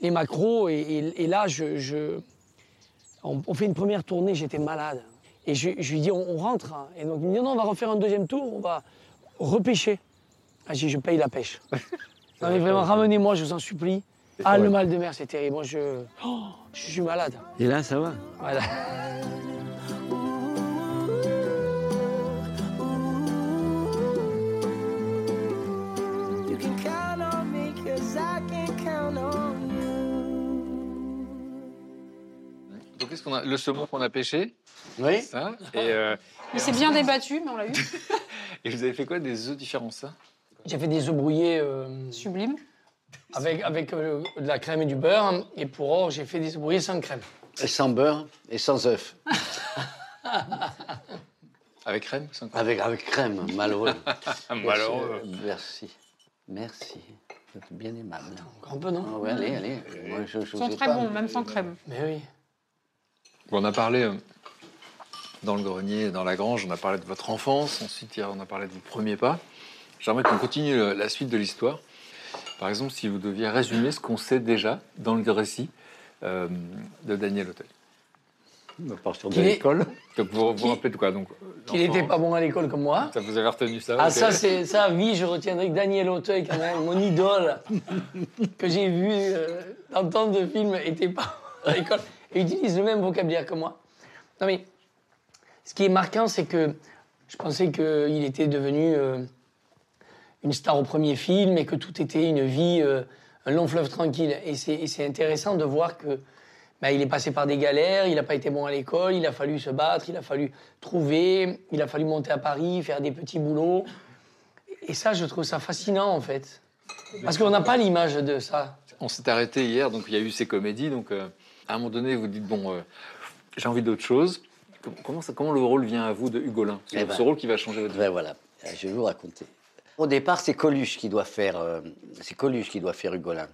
les maquereaux et, et- et là, je, je- on, on fait une première tournée, j'étais malade. Et je, je lui dis, on, on rentre. hein. Et donc, il me dit, non, on va refaire un deuxième tour, on va repêcher. Ah, j'ai je paye la pêche. (laughs) non, mais vraiment, ramenez-moi, je vous en supplie. Ah, le mal de mer, c'est terrible. Moi, je, oh, je suis malade. Et là, ça va? Voilà. (laughs) Donc, qu'est-ce qu'on a Le saumon qu'on a pêché Oui. Ça. (laughs) Et, euh, Mais c'est bien débattu, mais on l'a eu. (laughs) et vous avez fait quoi Des œufs différents, ça? J'ai fait des œufs brouillés euh, Sublime. avec, avec euh, de la crème et du beurre. Et pour or, j'ai fait des œufs brouillés sans crème. Et sans beurre et sans œuf. (laughs) Avec crème sans crème? Avec, avec crème, malheureux. Malheureux. Merci. Merci. Vous êtes bien aimable. Encore un peu, non? Ah ouais, allez, allez. Moi, je, je Ils sont très bons, même sans crème. Mais oui. On a parlé euh, dans le grenier, dans la grange, on a parlé de votre enfance, ensuite on a parlé de vos premiers pas. J'aimerais qu'on continue le- la suite de l'histoire. Par exemple, si vous deviez résumer ce qu'on sait déjà dans le récit euh, de Daniel Hôtel. À partir de l'école. Donc vous vous rappelez de quoi donc, euh, Qu'il n'était pas bon à l'école comme moi. Ça vous avez retenu ça Ah, ça, c'est ça, oui, je retiendrai que Daniel Auteuil, quand même, mon idole, que j'ai vu euh, dans tant de films, était pas à l'école et utilise le même vocabulaire que moi. Non, mais ce qui est marquant, c'est que je pensais qu'il était devenu euh, une star au premier film et que tout était une vie, euh, un long fleuve tranquille. Et c'est intéressant de voir que ben, il est passé par des galères, il n'a pas été bon à l'école, il a fallu se battre, il a fallu trouver, il a fallu monter à Paris, faire des petits boulots. Et ça, je trouve ça fascinant, en fait. Parce qu'on n'a pas l'image de ça. On s'est arrêté hier, donc il y a eu ces comédies. Donc euh, à un moment donné, vous dites bon, euh, j'ai envie d'autre chose. Com- Comment, ça- comment le rôle vient à vous de Hugolin? C'est Eh ben, ce rôle qui va changer votre vie. Ben voilà, je vais vous raconter. Au départ, c'est Coluche qui doit faire, euh, c'est Coluche qui doit faire Hugolin.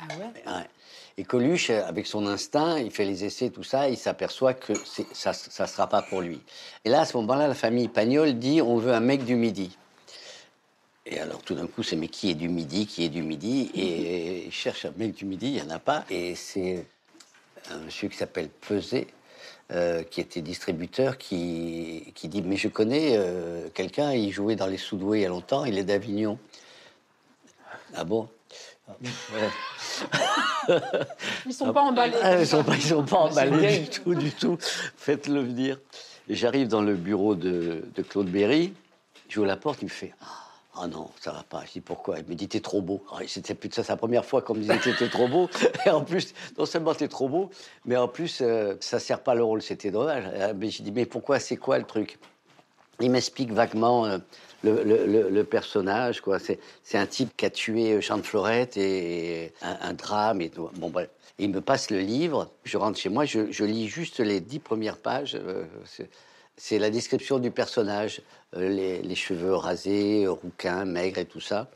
Ah ouais? Ouais. Et Coluche, euh, avec son instinct, il fait les essais, tout ça, il s'aperçoit que ça ne sera pas pour lui. Et là, à ce moment-là, la famille Pagnol dit on veut un mec du Midi. Et alors, tout d'un coup, c'est mais qui est du Midi Qui est du Midi? Et il cherche un mec du Midi, il n'y en a pas. Et c'est un monsieur qui s'appelle Peset, euh, qui était distributeur, qui, qui dit Mais je connais euh, quelqu'un, il jouait dans les Soudoués il y a longtemps, il est d'Avignon. Ah bon? Ouais. (laughs) Ils sont pas emballés. Ah, ils sont pas, ils sont pas C'est emballés du tout, du tout. Faites-le venir. J'arrive dans le bureau de, de Claude Berry. J'ouvre la porte, il me fait Ah non, ça va pas. Je dis pourquoi? Il me dit T'es trop beau. Alors, C'était plus ça, c'est la première fois qu'on me disait T'étais trop beau. (laughs) Et en plus, non seulement t'es trop beau, mais en plus, euh, ça sert pas le rôle. C'était dommage. Euh, Mais j'ai dit Mais pourquoi? C'est quoi le truc il m'explique vaguement euh, le, personnage. quoi. C'est un type qui a tué Jean de Florette et un, drame. Et. Bon, bref. Il me passe le livre. Je rentre chez moi, je, je lis juste les dix premières pages. euh, c'est- la description du personnage, euh, les, cheveux rasés, euh, rouquin, maigre et tout ça.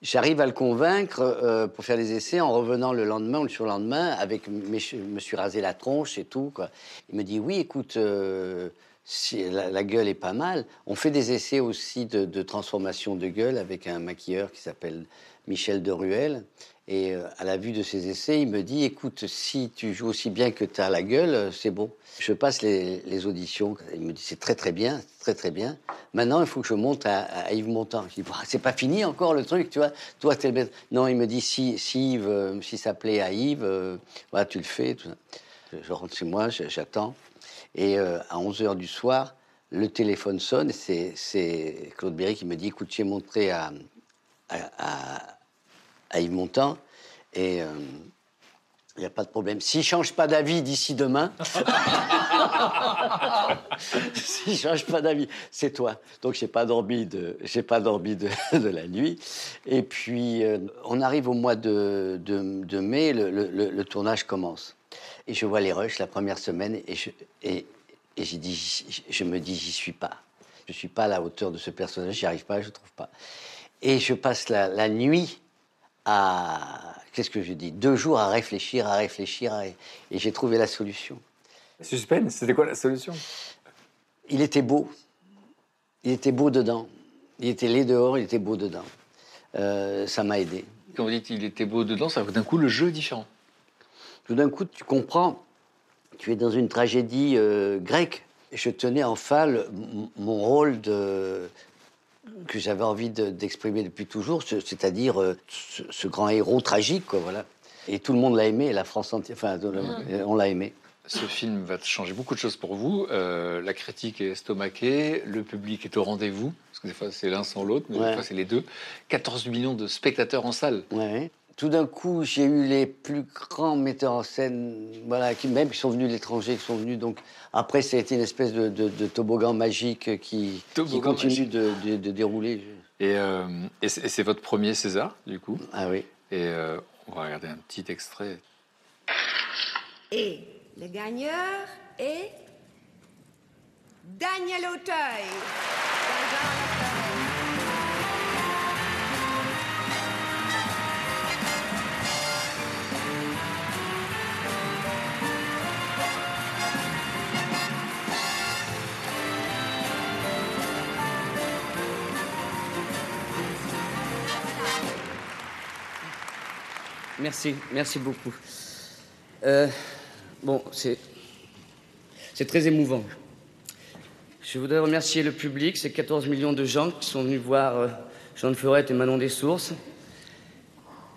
J'arrive à le convaincre euh, pour faire les essais en revenant le lendemain ou le surlendemain avec je me suis rasé la tronche et tout. Il me dit oui, écoute, euh, si la, gueule est pas mal. On fait des essais aussi de, transformation de gueule avec un maquilleur qui s'appelle Michel de Ruel. Et euh, à la vue de ces essais, il me dit écoute, si tu joues aussi bien que tu as la gueule, euh, c'est bon. Je passe les, auditions. Il me dit c'est très très bien, très très bien. Maintenant, il faut que je monte à, Yves Montand. Je dis Bah, c'est pas fini encore le truc, tu vois. Toi, t'es le maître. Non, il me dit si, si euh, si ça plaît à Yves, voilà, tu le fais. Je, rentre chez moi, j'attends. Et à 11h du soir, le téléphone sonne. C'est, Claude Berry qui me dit écoute, j'ai montré à, à- à Yves Montand et il n'y a pas de problème. S'il ne change pas d'avis d'ici demain, (laughs) s'il ne change pas d'avis, c'est toi. Donc, je n'ai pas dormi, de, de, la nuit. Et puis, euh, on arrive au mois de, de- mai, le, tournage commence. Et je vois les rushs la première semaine et je, et, et dit, je me dis, j'y suis pas. Je suis pas à la hauteur de ce personnage, j'y arrive pas, je trouve pas. Et je passe la nuit à, qu'est-ce que je dis, deux jours à réfléchir, à réfléchir, à- et j'ai trouvé la solution. Suspense, c'était quoi la solution? Il était beau. Il était beau dedans. Il était laid dehors, il était beau dedans. Euh, ça m'a aidé. Quand vous dites qu'il était beau dedans, ça d'un coup le jeu est différent. Tout d'un coup, tu comprends, tu es dans une tragédie euh, grecque. Je tenais enfin le- m- mon rôle de, que j'avais envie de- d'exprimer depuis toujours, ce- c'est-à-dire euh, ce, ce grand héros tragique, quoi, voilà. Et tout le monde l'a aimé, la France entière, enfin, Mhm. on l'a aimé. Ce film va changer beaucoup de choses pour vous. Euh, la critique est estomaquée, le public est au rendez-vous, parce que des fois c'est l'un sans l'autre, mais Ouais. des fois c'est les deux. 14 millions de spectateurs en salle. Ouais. Tout d'un coup, j'ai eu les plus grands metteurs en scène, voilà, qui même qui sont venus de l'étranger, qui sont venus. Donc après, ça a été une espèce de, de- de toboggan magique qui, continue magique. de, de- de dérouler. Et, euh, et c'est et c'est votre premier César, du coup? Ah oui. Et euh, on va regarder un petit extrait. Et le gagneur est Daniel Auteuil. Merci, merci beaucoup. Euh, bon, c'est c'est très émouvant. Je voudrais remercier le public, ces 14 millions de gens qui sont venus voir euh, Jean de Florette et Manon des Sources,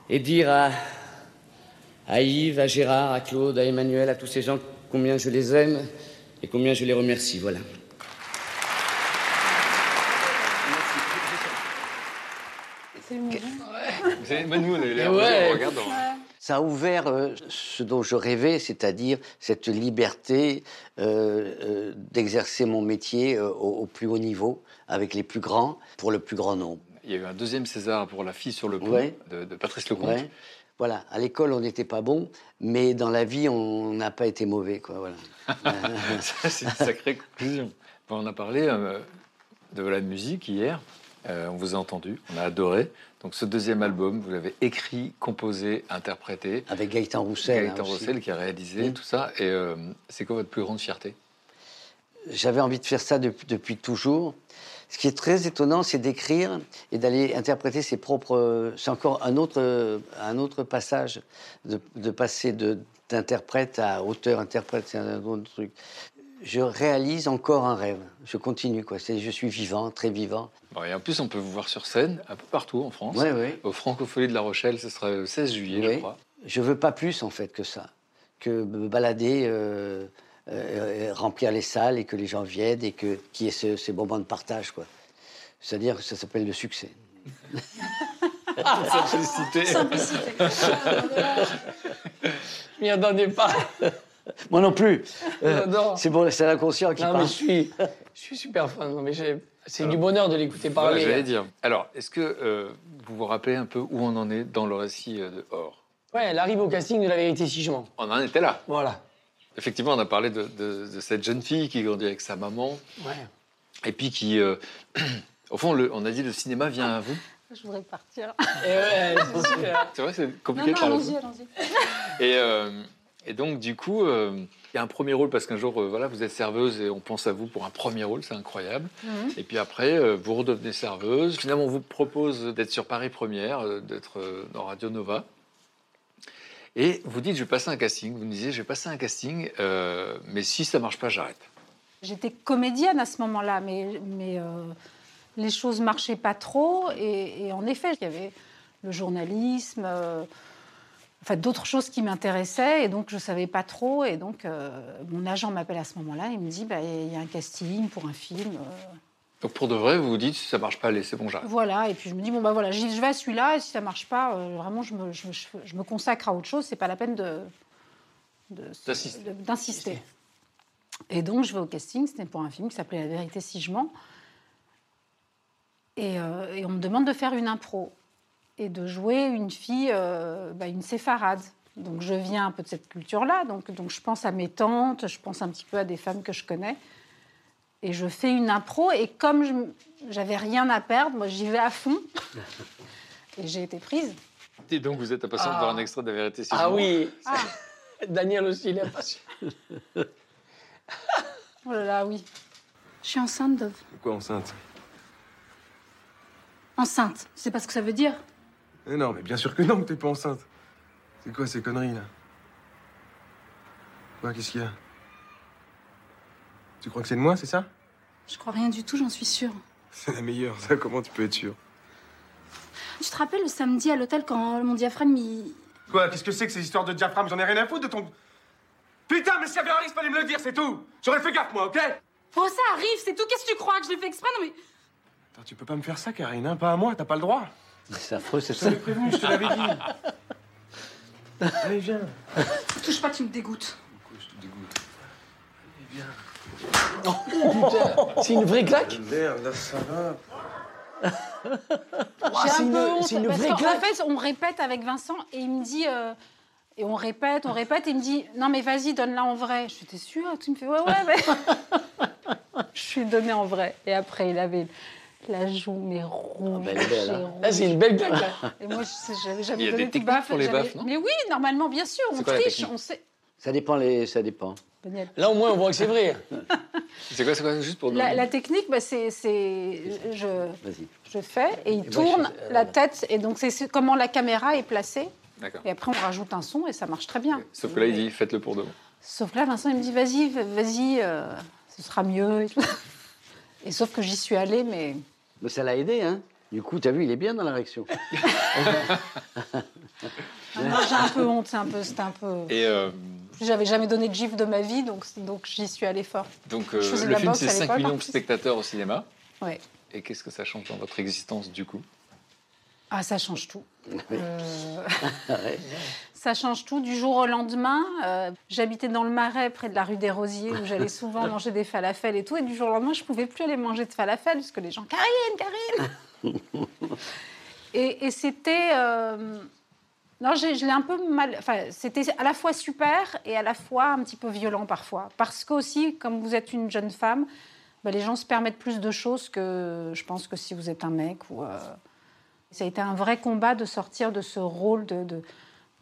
et dire à, à Yves, à Gérard, à Claude, à Emmanuel, à tous ces gens combien je les aime et combien je les remercie. Voilà. C'est émouvant. Vous savez, même nous, on avait l'air Ouais. Ça a ouvert euh, ce dont je rêvais, c'est-à-dire cette liberté euh, euh, d'exercer mon métier au, au plus haut niveau, avec les plus grands, pour le plus grand nombre. Il y a eu un deuxième César pour La fille sur le pont Ouais. de, de Patrice Lecomte. Ouais. Voilà, à l'école, on n'était pas bon, mais dans la vie, on n'a pas été mauvais. Quoi, voilà. (laughs) C'est une sacrée conclusion. Bon, on a parlé de la musique hier. On vous a entendu, on a adoré. Donc, ce deuxième album, vous l'avez écrit, composé, interprété. Avec Gaëtan Roussel. Gaëtan hein. Roussel qui a réalisé tout ça. Et euh, c'est quoi votre plus grande fierté? J'avais envie de faire ça depuis, depuis toujours. Ce qui est très étonnant, c'est d'écrire et d'aller interpréter ses propres. C'est encore un autre, un autre passage, de, de passer de- d'interprète à auteur-interprète, c'est un autre truc. Je réalise encore un rêve. Je continue, quoi. Je suis vivant, très vivant. Bon, Et en plus, on peut vous voir sur scène un peu partout en France. Ouais, ouais. Au Francofolie de La Rochelle, ce sera le 16 juillet, je crois. Je veux pas plus, en fait, que ça. Que me balader, euh, euh, remplir les salles et que les gens viennent et que, qu'il y ait ce- ces moments de partage, quoi. C'est-à-dire que ça s'appelle le succès. (laughs) Simplicité. (laughs) Je m'y attendais pas. (laughs) Moi non plus. Euh, J'adore. c'est bon, c'est l'inconscient qui Non, parle. mais je suis, je suis super fan. Non, mais j'ai- c'est du bonheur de l'écouter Voilà, parler. j'allais dire. Alors, est-ce que euh, vous vous rappelez un peu où on en est dans le récit euh, de Or? Ouais, elle arrive au casting de La Vérité si je mens. On en était là. Voilà. Effectivement, on a parlé de, de- de cette jeune fille qui grandit avec sa maman Ouais. et puis qui, euh, (clears throat) au fond, le- on a dit le cinéma vient à vous. Je voudrais partir. Et ouais, c'est vrai, c'est Non, compliqué non, de parler. allons-y, allons-y. Et, euh, et donc, du coup, euh, il y a un premier rôle parce qu'un jour, euh, voilà, vous êtes serveuse et on pense à vous pour un premier rôle, c'est incroyable. Mhm. Et puis après, euh, vous redevenez serveuse. Finalement, on vous propose d'être sur Paris Première, d'être dans Radio Nova. Et vous dites, je vais passer un casting. Vous me disiez, je vais passer un casting, euh, mais si ça marche pas, j'arrête. J'étais comédienne à ce moment-là, mais, mais euh, les choses marchaient pas trop. Et, et en effet, il y avait le journalisme, euh, enfin d'autres choses qui m'intéressaient, et donc je savais pas trop. Et donc euh, mon agent m'appelle à ce moment-là, il me dit bah, il y a un casting pour un film. euh, Donc pour de vrai, vous vous dites, si ça marche pas, allez, c'est bon, j'arrête. voilà, et puis je me dis, bon, bah voilà, je vais à celui-là, et si ça marche pas, euh, vraiment, je me, je, je- je me consacre à autre chose, c'est pas la peine de. de- D'assister. de- D'insister. Et donc, je vais au casting, c'était pour un film qui s'appelait La vérité si je mens. Et, et on me demande de faire une impro et de jouer une fille, euh, bah, une séfarade. Donc, je viens un peu de cette culture-là, donc, donc je pense à mes tantes, je pense un petit peu à des femmes que je connais. Et je fais une impro, et comme j'avais rien à perdre, moi j'y vais à fond. (laughs) Et j'ai été prise. Et donc vous êtes impatient de Ah. voir un extrait de la vérité. si Ah oui. (laughs) Daniel aussi, il est impatient. (laughs) Oh là là, oui. Je suis enceinte, Dove. Quoi enceinte? Enceinte, tu sais pas ce que ça veut dire? Eh Non, mais bien sûr que non, que t'es pas enceinte. C'est quoi ces conneries là? Quoi, qu'est-ce qu'il y a? Tu crois que c'est de moi, c'est ça? Je crois rien du tout, j'en suis sûre. (laughs) C'est la meilleure, ça, comment tu peux être sûr Tu te rappelles le samedi à l'hôtel quand mon diaphragme il, Quoi Qu'est-ce que c'est que ces histoires de diaphragme? J'en ai rien à foutre de ton. Putain, mais s'il y avait un risque, fallait me le dire, c'est tout J'aurais fait gaffe, moi, ok? Oh, ça arrive, c'est tout. Qu'est-ce que tu crois que je l'ai fait exprès Non, mais. Attends, tu peux pas me faire ça, Karine, hein? Pas à moi, t'as pas le droit. C'est affreux, c'est Je ça. t'avais prévenu, je te l'avais dit. (laughs) Allez, viens. Touche pas, tu me dégoûtes. Je te dégoûte. C'est une vraie claque Merde, là, ça va. J'ai c'est un une- peu honte. c'est une parce vraie qu'en claque. fait, on répète avec Vincent et il me dit. euh, et on répète, on répète, et il me dit Non, mais vas-y, donne-la en vrai. Je suis T'es sûr Tu me fais Ouais, ouais, mais. (laughs) je suis donnée en vrai. Et après, il avait la joue, mais rouge. elle est belle, hein. Là, c'est une belle claque. là. (laughs) Et moi, je sais, j'avais Il y jamais a donné des de techniques baffe. pour les baffes, non Mais oui, normalement, bien sûr, on quoi triche, on sait. Ça dépend, les... ça dépend. Là, au moins, on voit que c'est vrai. (laughs) C'est quoi, c'est quoi Juste pour La, la technique, bah, c'est, c'est, je, Vas-y. je fais et il Et moi, tourne je- euh, la tête et donc c'est comment la caméra est placée. D'accord. Et après, on rajoute un son et ça marche très bien. Sauf que là, il dit faites-le pour de bon. Sauf que là, Vincent, il me dit vas-y, vas-y, euh, ce sera mieux. Et, tout. Et sauf que j'y suis allée, mais Mais ça l'a aidé, hein Du coup, t'as vu, il est bien dans la réaction. (laughs) maintenant, j'ai un peu honte. C'est un peu, c'était un peu. Et euh, J'avais jamais donné de gif de ma vie, donc donc j'y suis allée fort. donc, euh, le film, c'est à 5 l'époque, millions de spectateurs au cinéma. Ouais. Et qu'est-ce que ça change dans votre existence, du coup? Ah, ça change tout. (laughs) Euh. (laughs) Ça change tout du jour au lendemain. euh, J'habitais dans le Marais, près de la rue des Rosiers, où j'allais (laughs) souvent manger des falafels et tout. Et du jour au lendemain, je pouvais plus aller manger de falafels parce que les gens, Karine, Karine. (laughs) et et c'était, euh, non, je l'ai un peu mal. Enfin, c'était à la fois super et à la fois un petit peu violent parfois, parce que aussi, comme vous êtes une jeune femme, bah, les gens se permettent plus de choses que je pense que si vous êtes un mec ou. euh, ça a été un vrai combat de sortir de ce rôle de, de,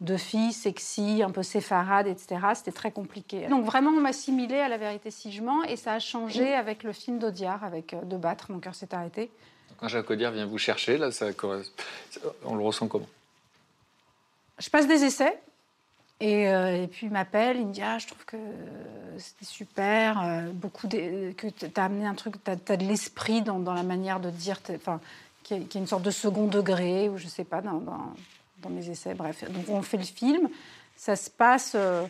de fille sexy, un peu séfarade, etc. C'était très compliqué. Donc vraiment, on m'assimilait à la vérité si je mens, et ça a changé avec le film d'Audiard, avec euh, De battre, mon cœur s'est arrêté. Quand Jacques Audiard vient vous chercher, là, ça correspond- on le ressent comment? Je passe des essais, et, euh, et puis il m'appelle, il me dit Ah, je trouve que c'était super, euh, beaucoup de- que tu as amené un truc, tu as, de l'esprit dans, dans la manière de dire, enfin, y a une sorte de second degré, ou je sais pas, dans, dans, dans mes essais, bref. Donc on fait le film, ça se passe. euh,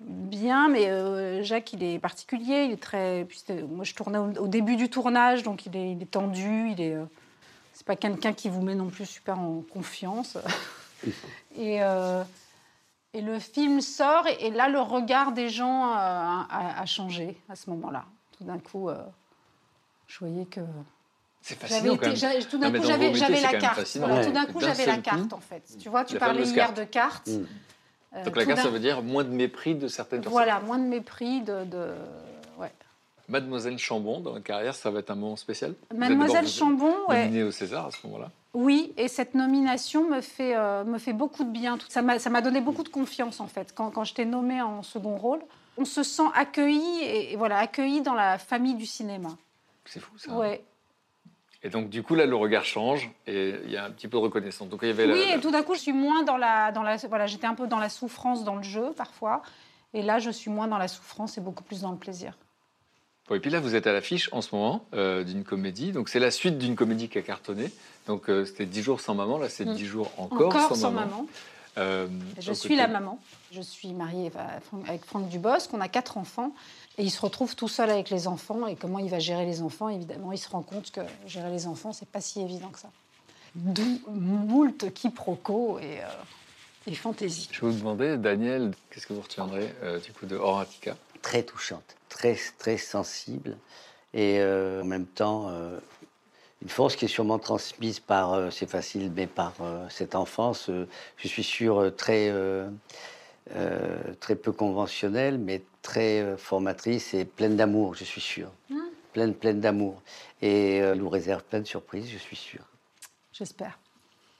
Bien, mais euh, Jacques, il est particulier, il est très. moi, je tournais au, début du tournage, donc il est, il est tendu, il est. euh, c'est pas quelqu'un qui vous met non plus super en confiance. (laughs) et, euh, et le film sort, et, et là, le regard des gens euh, a, a- changé à ce moment-là. Tout d'un coup, je voyais que. C'est fascinant, quand même. tout d'un coup, j'avais la carte. Voilà, tout d'un coup, j'avais la carte, coup, en fait. Tu vois, tu la parlais hier carte. de cartes. Mm. Euh, Donc la carte, ça veut dire moins de mépris de certaines personnes. Voilà, moins de mépris, de. de... Ouais. Mademoiselle Chambon, dans votre carrière, ça va être un moment spécial Mademoiselle Chambon. Nominée au César à ce moment-là. Oui, et cette nomination me fait, euh, me fait beaucoup de bien. Ça m'a ça m'a donné beaucoup de confiance, en fait. Quand, quand je t'ai nommée en second rôle, on se sent accueilli, et, et voilà, accueilli dans la famille du cinéma. C'est fou, ça. Ouais. Et donc, du coup, là, le regard change et il y a un petit peu de reconnaissance. Donc, il y avait la- Oui, la- et tout d'un coup, je suis moins dans la, dans la, voilà, j'étais un peu dans la souffrance dans le jeu parfois, et là, je suis moins dans la souffrance et beaucoup plus dans le plaisir. Bon, et puis là, vous êtes à l'affiche en ce moment euh, d'une comédie. Donc, c'est la suite d'une comédie qui a cartonné. Donc, euh, c'était 10 jours sans maman. Là, c'est Mm. 10 jours encore, sans, maman. Euh, Je suis la maman. Je suis mariée avec Franck Dubosc. On a quatre enfants. Et il se retrouve tout seul avec les enfants. Et comment il va gérer les enfants? Évidemment, il se rend compte que gérer les enfants, c'est pas si évident que ça. D'où moult quiproquos et, euh, et fantaisie. Je vais vous demander, Daniel, qu'est-ce que vous retiendrez euh, du coup de Horatica? Très touchante, très, très sensible. Et euh, en même temps, euh, une force qui est sûrement transmise par, euh, c'est facile, mais par euh, cette enfance, euh, je suis sûr, euh, très, euh, très peu conventionnelle, mais très euh, formatrice et pleine d'amour, je suis sûr. Mm. Pleine, pleine d'amour. Et euh, nous réserve plein de surprises, je suis sûr. J'espère.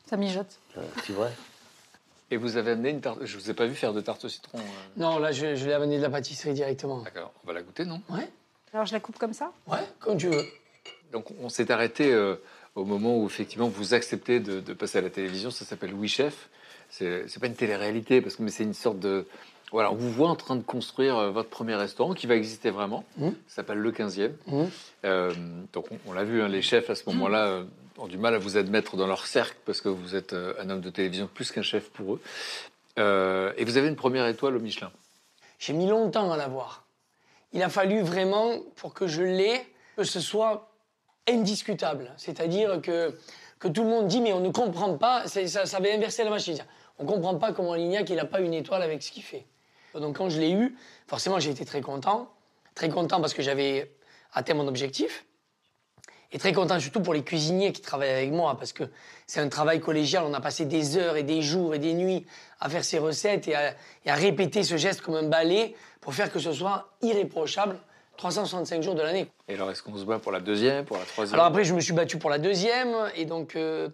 Ça mijote. Euh, tu vois? (laughs) Et vous avez amené une tarte. Je vous ai pas vu faire de tarte au citron. euh. Non, là, je, je l'ai amené de la pâtisserie directement. D'accord, on va la goûter, non? Ouais. Alors, je la coupe comme ça? Ouais, comme tu veux. Donc on s'est arrêté euh, au moment où effectivement vous acceptez de, de passer à la télévision. Ça s'appelle Oui Chef. C'est pas une télé-réalité parce que mais c'est une sorte de voilà, on vous voit en train de construire euh, votre premier restaurant qui va exister vraiment. Mmh. Ça s'appelle le 15e. Mmh. Euh, donc on, on l'a vu, hein, les chefs à ce moment-là euh, ont du mal à vous admettre dans leur cercle parce que vous êtes euh, un homme de télévision plus qu'un chef pour eux. Et vous avez une première étoile au Michelin. J'ai mis longtemps à l'avoir. Il a fallu vraiment, pour que je l'ai, que ce soit indiscutable. C'est-à-dire que, que tout le monde dit, mais on ne comprend pas, ça, ça avait inversé la machine. On ne comprend pas comment Lignac, il n'a pas une étoile avec ce qu'il fait. Donc quand je l'ai eu, forcément, j'ai été très content. Très content parce que j'avais atteint mon objectif. Et très content surtout pour les cuisiniers qui travaillent avec moi, parce que c'est un travail collégial. On a passé des heures et des jours et des nuits à faire ces recettes et à, et à répéter ce geste comme un balai pour faire que ce soit irréprochable 365 jours de l'année. Et alors, est-ce qu'on se bat pour la deuxième, pour la troisième? Alors après, je me suis battu pour la deuxième, et donc euh,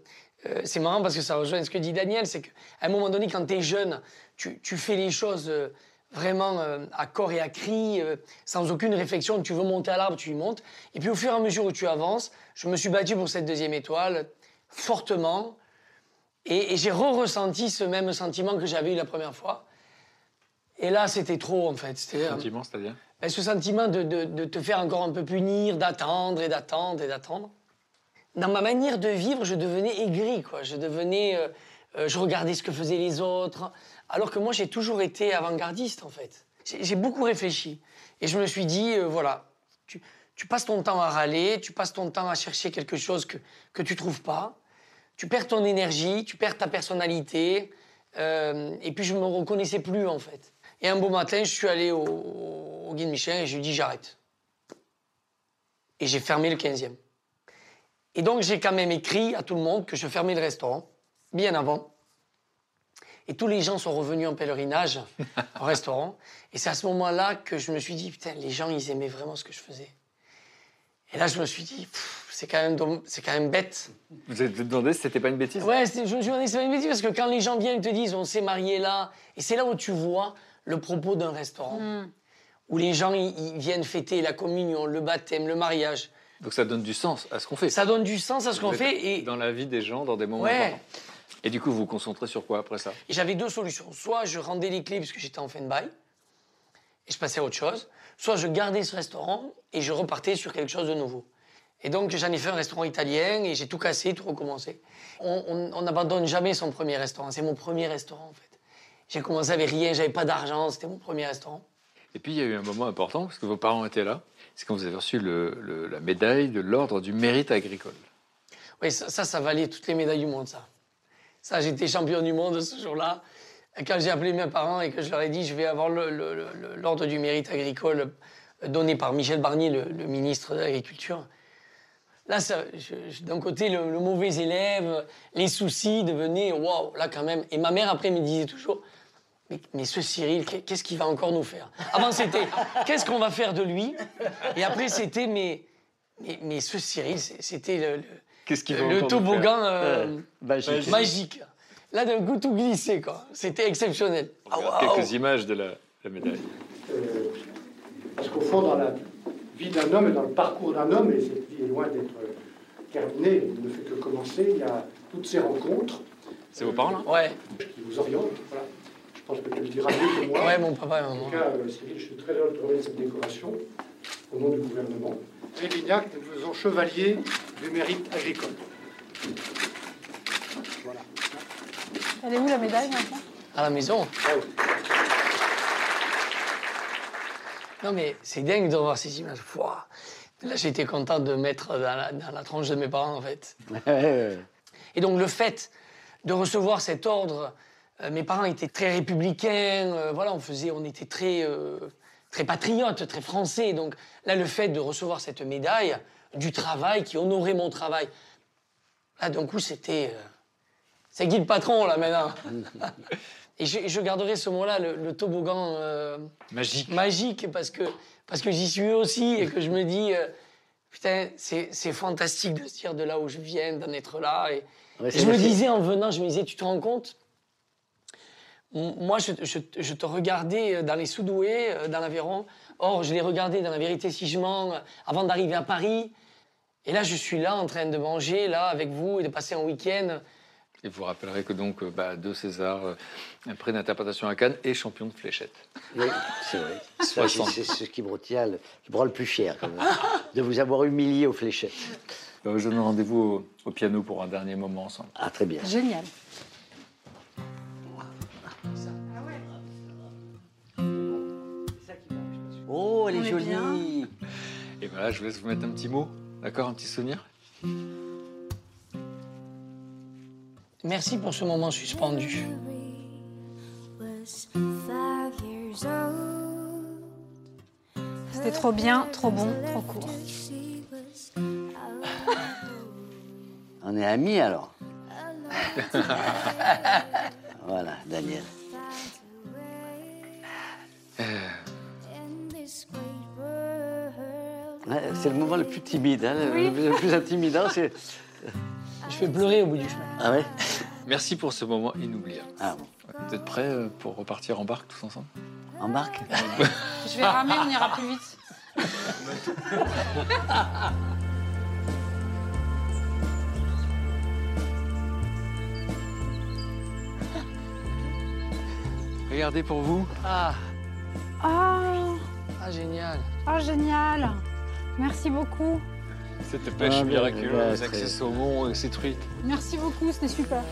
euh, c'est marrant parce que ça rejoint ce que dit Daniel, c'est qu'à un moment donné, quand tu es jeune, tu, tu fais les choses euh, vraiment à corps et à cri, sans aucune réflexion. Tu veux monter à l'arbre, tu y montes. Et puis au fur et à mesure où tu avances, je me suis battu pour cette deuxième étoile fortement, et, et j'ai re-ressenti ce même sentiment que j'avais eu la première fois. Et là, c'était trop en fait. C'était, Sentiment, c'est-à-dire? Ce sentiment de, de- de te faire encore un peu punir, d'attendre et d'attendre et d'attendre. Dans ma manière de vivre, je devenais aigri, quoi. Je devenais, euh, euh, je regardais ce que faisaient les autres, alors que moi j'ai toujours été avant-gardiste en fait. J'ai beaucoup réfléchi et je me suis dit, euh, voilà, tu, tu passes ton temps à râler, tu passes ton temps à chercher quelque chose que que tu trouves pas, tu perds ton énergie, tu perds ta personnalité, et puis je me reconnaissais plus en fait. Et un beau matin, je suis allé au, au guide Michelin et je lui ai dit j'arrête. Et j'ai fermé le 15e. Et donc j'ai quand même écrit à tout le monde que je fermais le restaurant, bien avant. Et tous les gens sont revenus en pèlerinage au restaurant. Et c'est à ce moment-là que je me suis dit, putain, les gens, ils aimaient vraiment ce que je faisais. Et là, je me suis dit, c'est quand, même c'est quand même bête. Vous vous êtes demandé si c'était pas une bêtise? Ouais, je me suis demandé si c'est pas une bêtise parce que quand les gens viennent et te disent on s'est marié là, et c'est là où tu vois le propos d'un restaurant, où les gens ils, viennent fêter la communion, le baptême, le mariage. Donc ça donne du sens à ce qu'on fait. Ça donne du sens à ce qu'on fait et, Dans la vie des gens, dans des moments Ouais. importants. Et du coup, vous vous concentrez sur quoi après ça? J'avais deux solutions. Soit je rendais les clés parce que j'étais en fin de bail et je passais à autre chose, soit je gardais ce restaurant et je repartais sur quelque chose de nouveau. Et donc j'en ai fait un restaurant italien et j'ai tout cassé, tout recommencé. On n'abandonne jamais son premier restaurant. C'est mon premier restaurant en fait. J'ai commencé avec rien, j'avais pas d'argent, c'était mon premier restaurant. Et puis, il y a eu un moment important, parce que vos parents étaient là. C'est quand vous avez reçu le- le- la médaille de l'Ordre du mérite agricole. Oui, ça, ça, ça valait toutes les médailles du monde, ça. Ça, j'étais champion du monde ce jour-là. Quand j'ai appelé mes parents et que je leur ai dit je vais avoir l'ordre du mérite agricole euh, donné par Michel Barnier, le, le ministre de l'Agriculture, là, d'un côté, le, le mauvais élève, les soucis devenaient waouh, là quand même. Et ma mère, après, me disait toujours mais, mais ce Cyril, qu'est- qu'est-ce qu'il va encore nous faire? Avant, c'était qu'est-ce qu'on va faire de lui? Et après, c'était mais, mais, mais ce Cyril, c'était le, toboggan euh, magique. magique. Là, d'un coup, tout glissé, quoi. C'était exceptionnel. Ah. Quelques images de la, la médaille. Euh, parce qu'au fond, dans la vie d'un homme et dans le parcours d'un homme, et cette vie est loin d'être euh, terminée, elle ne fait que commencer, il y a toutes ces rencontres C'est vos parents, là? Ouais. qui vous orientent. Voilà. Je pense que tu le diras mieux que moi. Ouais, mon papa et En tout cas, euh, Cyril, je suis très heureux de remettre cette décoration au nom du gouvernement. Et Lignac, nous faisons chevalier du mérite agricole. Voilà. Elle est où la médaille maintenant? À la maison. Non, mais c'est dingue de voir ces images. Là, j'étais content de mettre dans la, dans la tronche de mes parents, en fait. (laughs) Et donc, le fait de recevoir cet ordre, euh, mes parents étaient très républicains, euh, voilà, on faisait, on était très, euh, très patriotes, très français. Donc, là, le fait de recevoir cette médaille du travail qui honorait mon travail, là, d'un coup, c'était. euh, c'est qui le patron, là, maintenant (laughs) Et je, je garderai ce mot-là, le, le toboggan euh, Magique. magique, parce que, parce que j'y suis aussi et que je me dis, euh, putain, c'est c'est fantastique de se dire de là où je viens, d'en être là. Et, Ouais, et c'est je me disais en venant, je me disais, tu te rends compte Moi, je, je- je te regardais euh, dans les Soudoués, euh, dans l'Aveyron. Or, je les regardais dans la vérité si je mens, euh, avant d'arriver à Paris. Et là, je suis là en train de manger, là, avec vous, et de passer un week-end. Et vous rappellerez que donc, bah, deux César, euh, un prix d'interprétation à Cannes et champion de fléchette. Oui, c'est vrai. C'est 60. c'est ce qui me retient, le, qui me rend le plus fier, quand même, (laughs) de vous avoir humilié aux fléchettes. Je donne rendez-vous au, au piano pour un dernier moment ensemble. Ah, très bien. Génial. Oh, elle est est jolie. bien. Et voilà, je vous laisse vous mettre un petit mot, d'accord Un petit souvenir Merci pour ce moment suspendu. C'était trop bien, trop bon, trop court. (laughs) On est amis alors. (laughs) voilà, Daniel. C'est le moment le plus timide, hein, le- Oui. le plus intimidant. C'est... (laughs) Je fais pleurer au bout du chemin. Ah ouais? Merci pour ce moment inoubliable. Ah bon. Vous êtes prêts euh, pour repartir en barque tous ensemble? Embarque (laughs) Je vais ramer, on ira plus vite. Regardez pour vous. Ah, Ah, ah génial. ah, génial. Merci beaucoup. Cette pêche Ah, miraculeuse ces saumons et ces truites. Merci beaucoup, c'était super.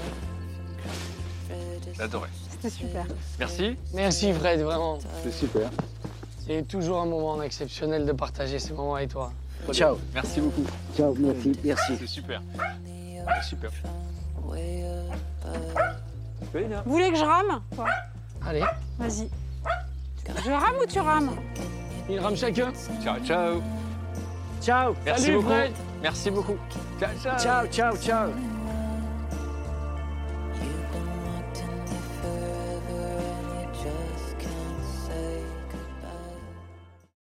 J'ai adoré. C'était super. Merci. Merci Fred, vraiment. C'est super. C'est toujours un moment exceptionnel de partager ces moments avec toi. Ciao. Merci beaucoup. Ciao, merci, merci. C'est super. Super. Vous voulez que je rame Allez, Vas-y. Je rame ou tu rames une rame chacun. Ciao, ciao. Ciao. Merci Salut, beaucoup. Fred. Merci beaucoup. Ciao, ciao. Ciao, ciao, ciao.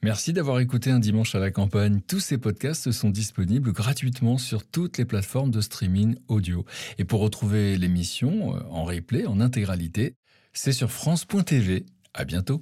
Merci d'avoir écouté Un dimanche à la campagne. Tous ces podcasts sont disponibles gratuitement sur toutes les plateformes de streaming audio. Et pour retrouver l'émission euh, en replay, en intégralité, c'est sur France.tv. À bientôt.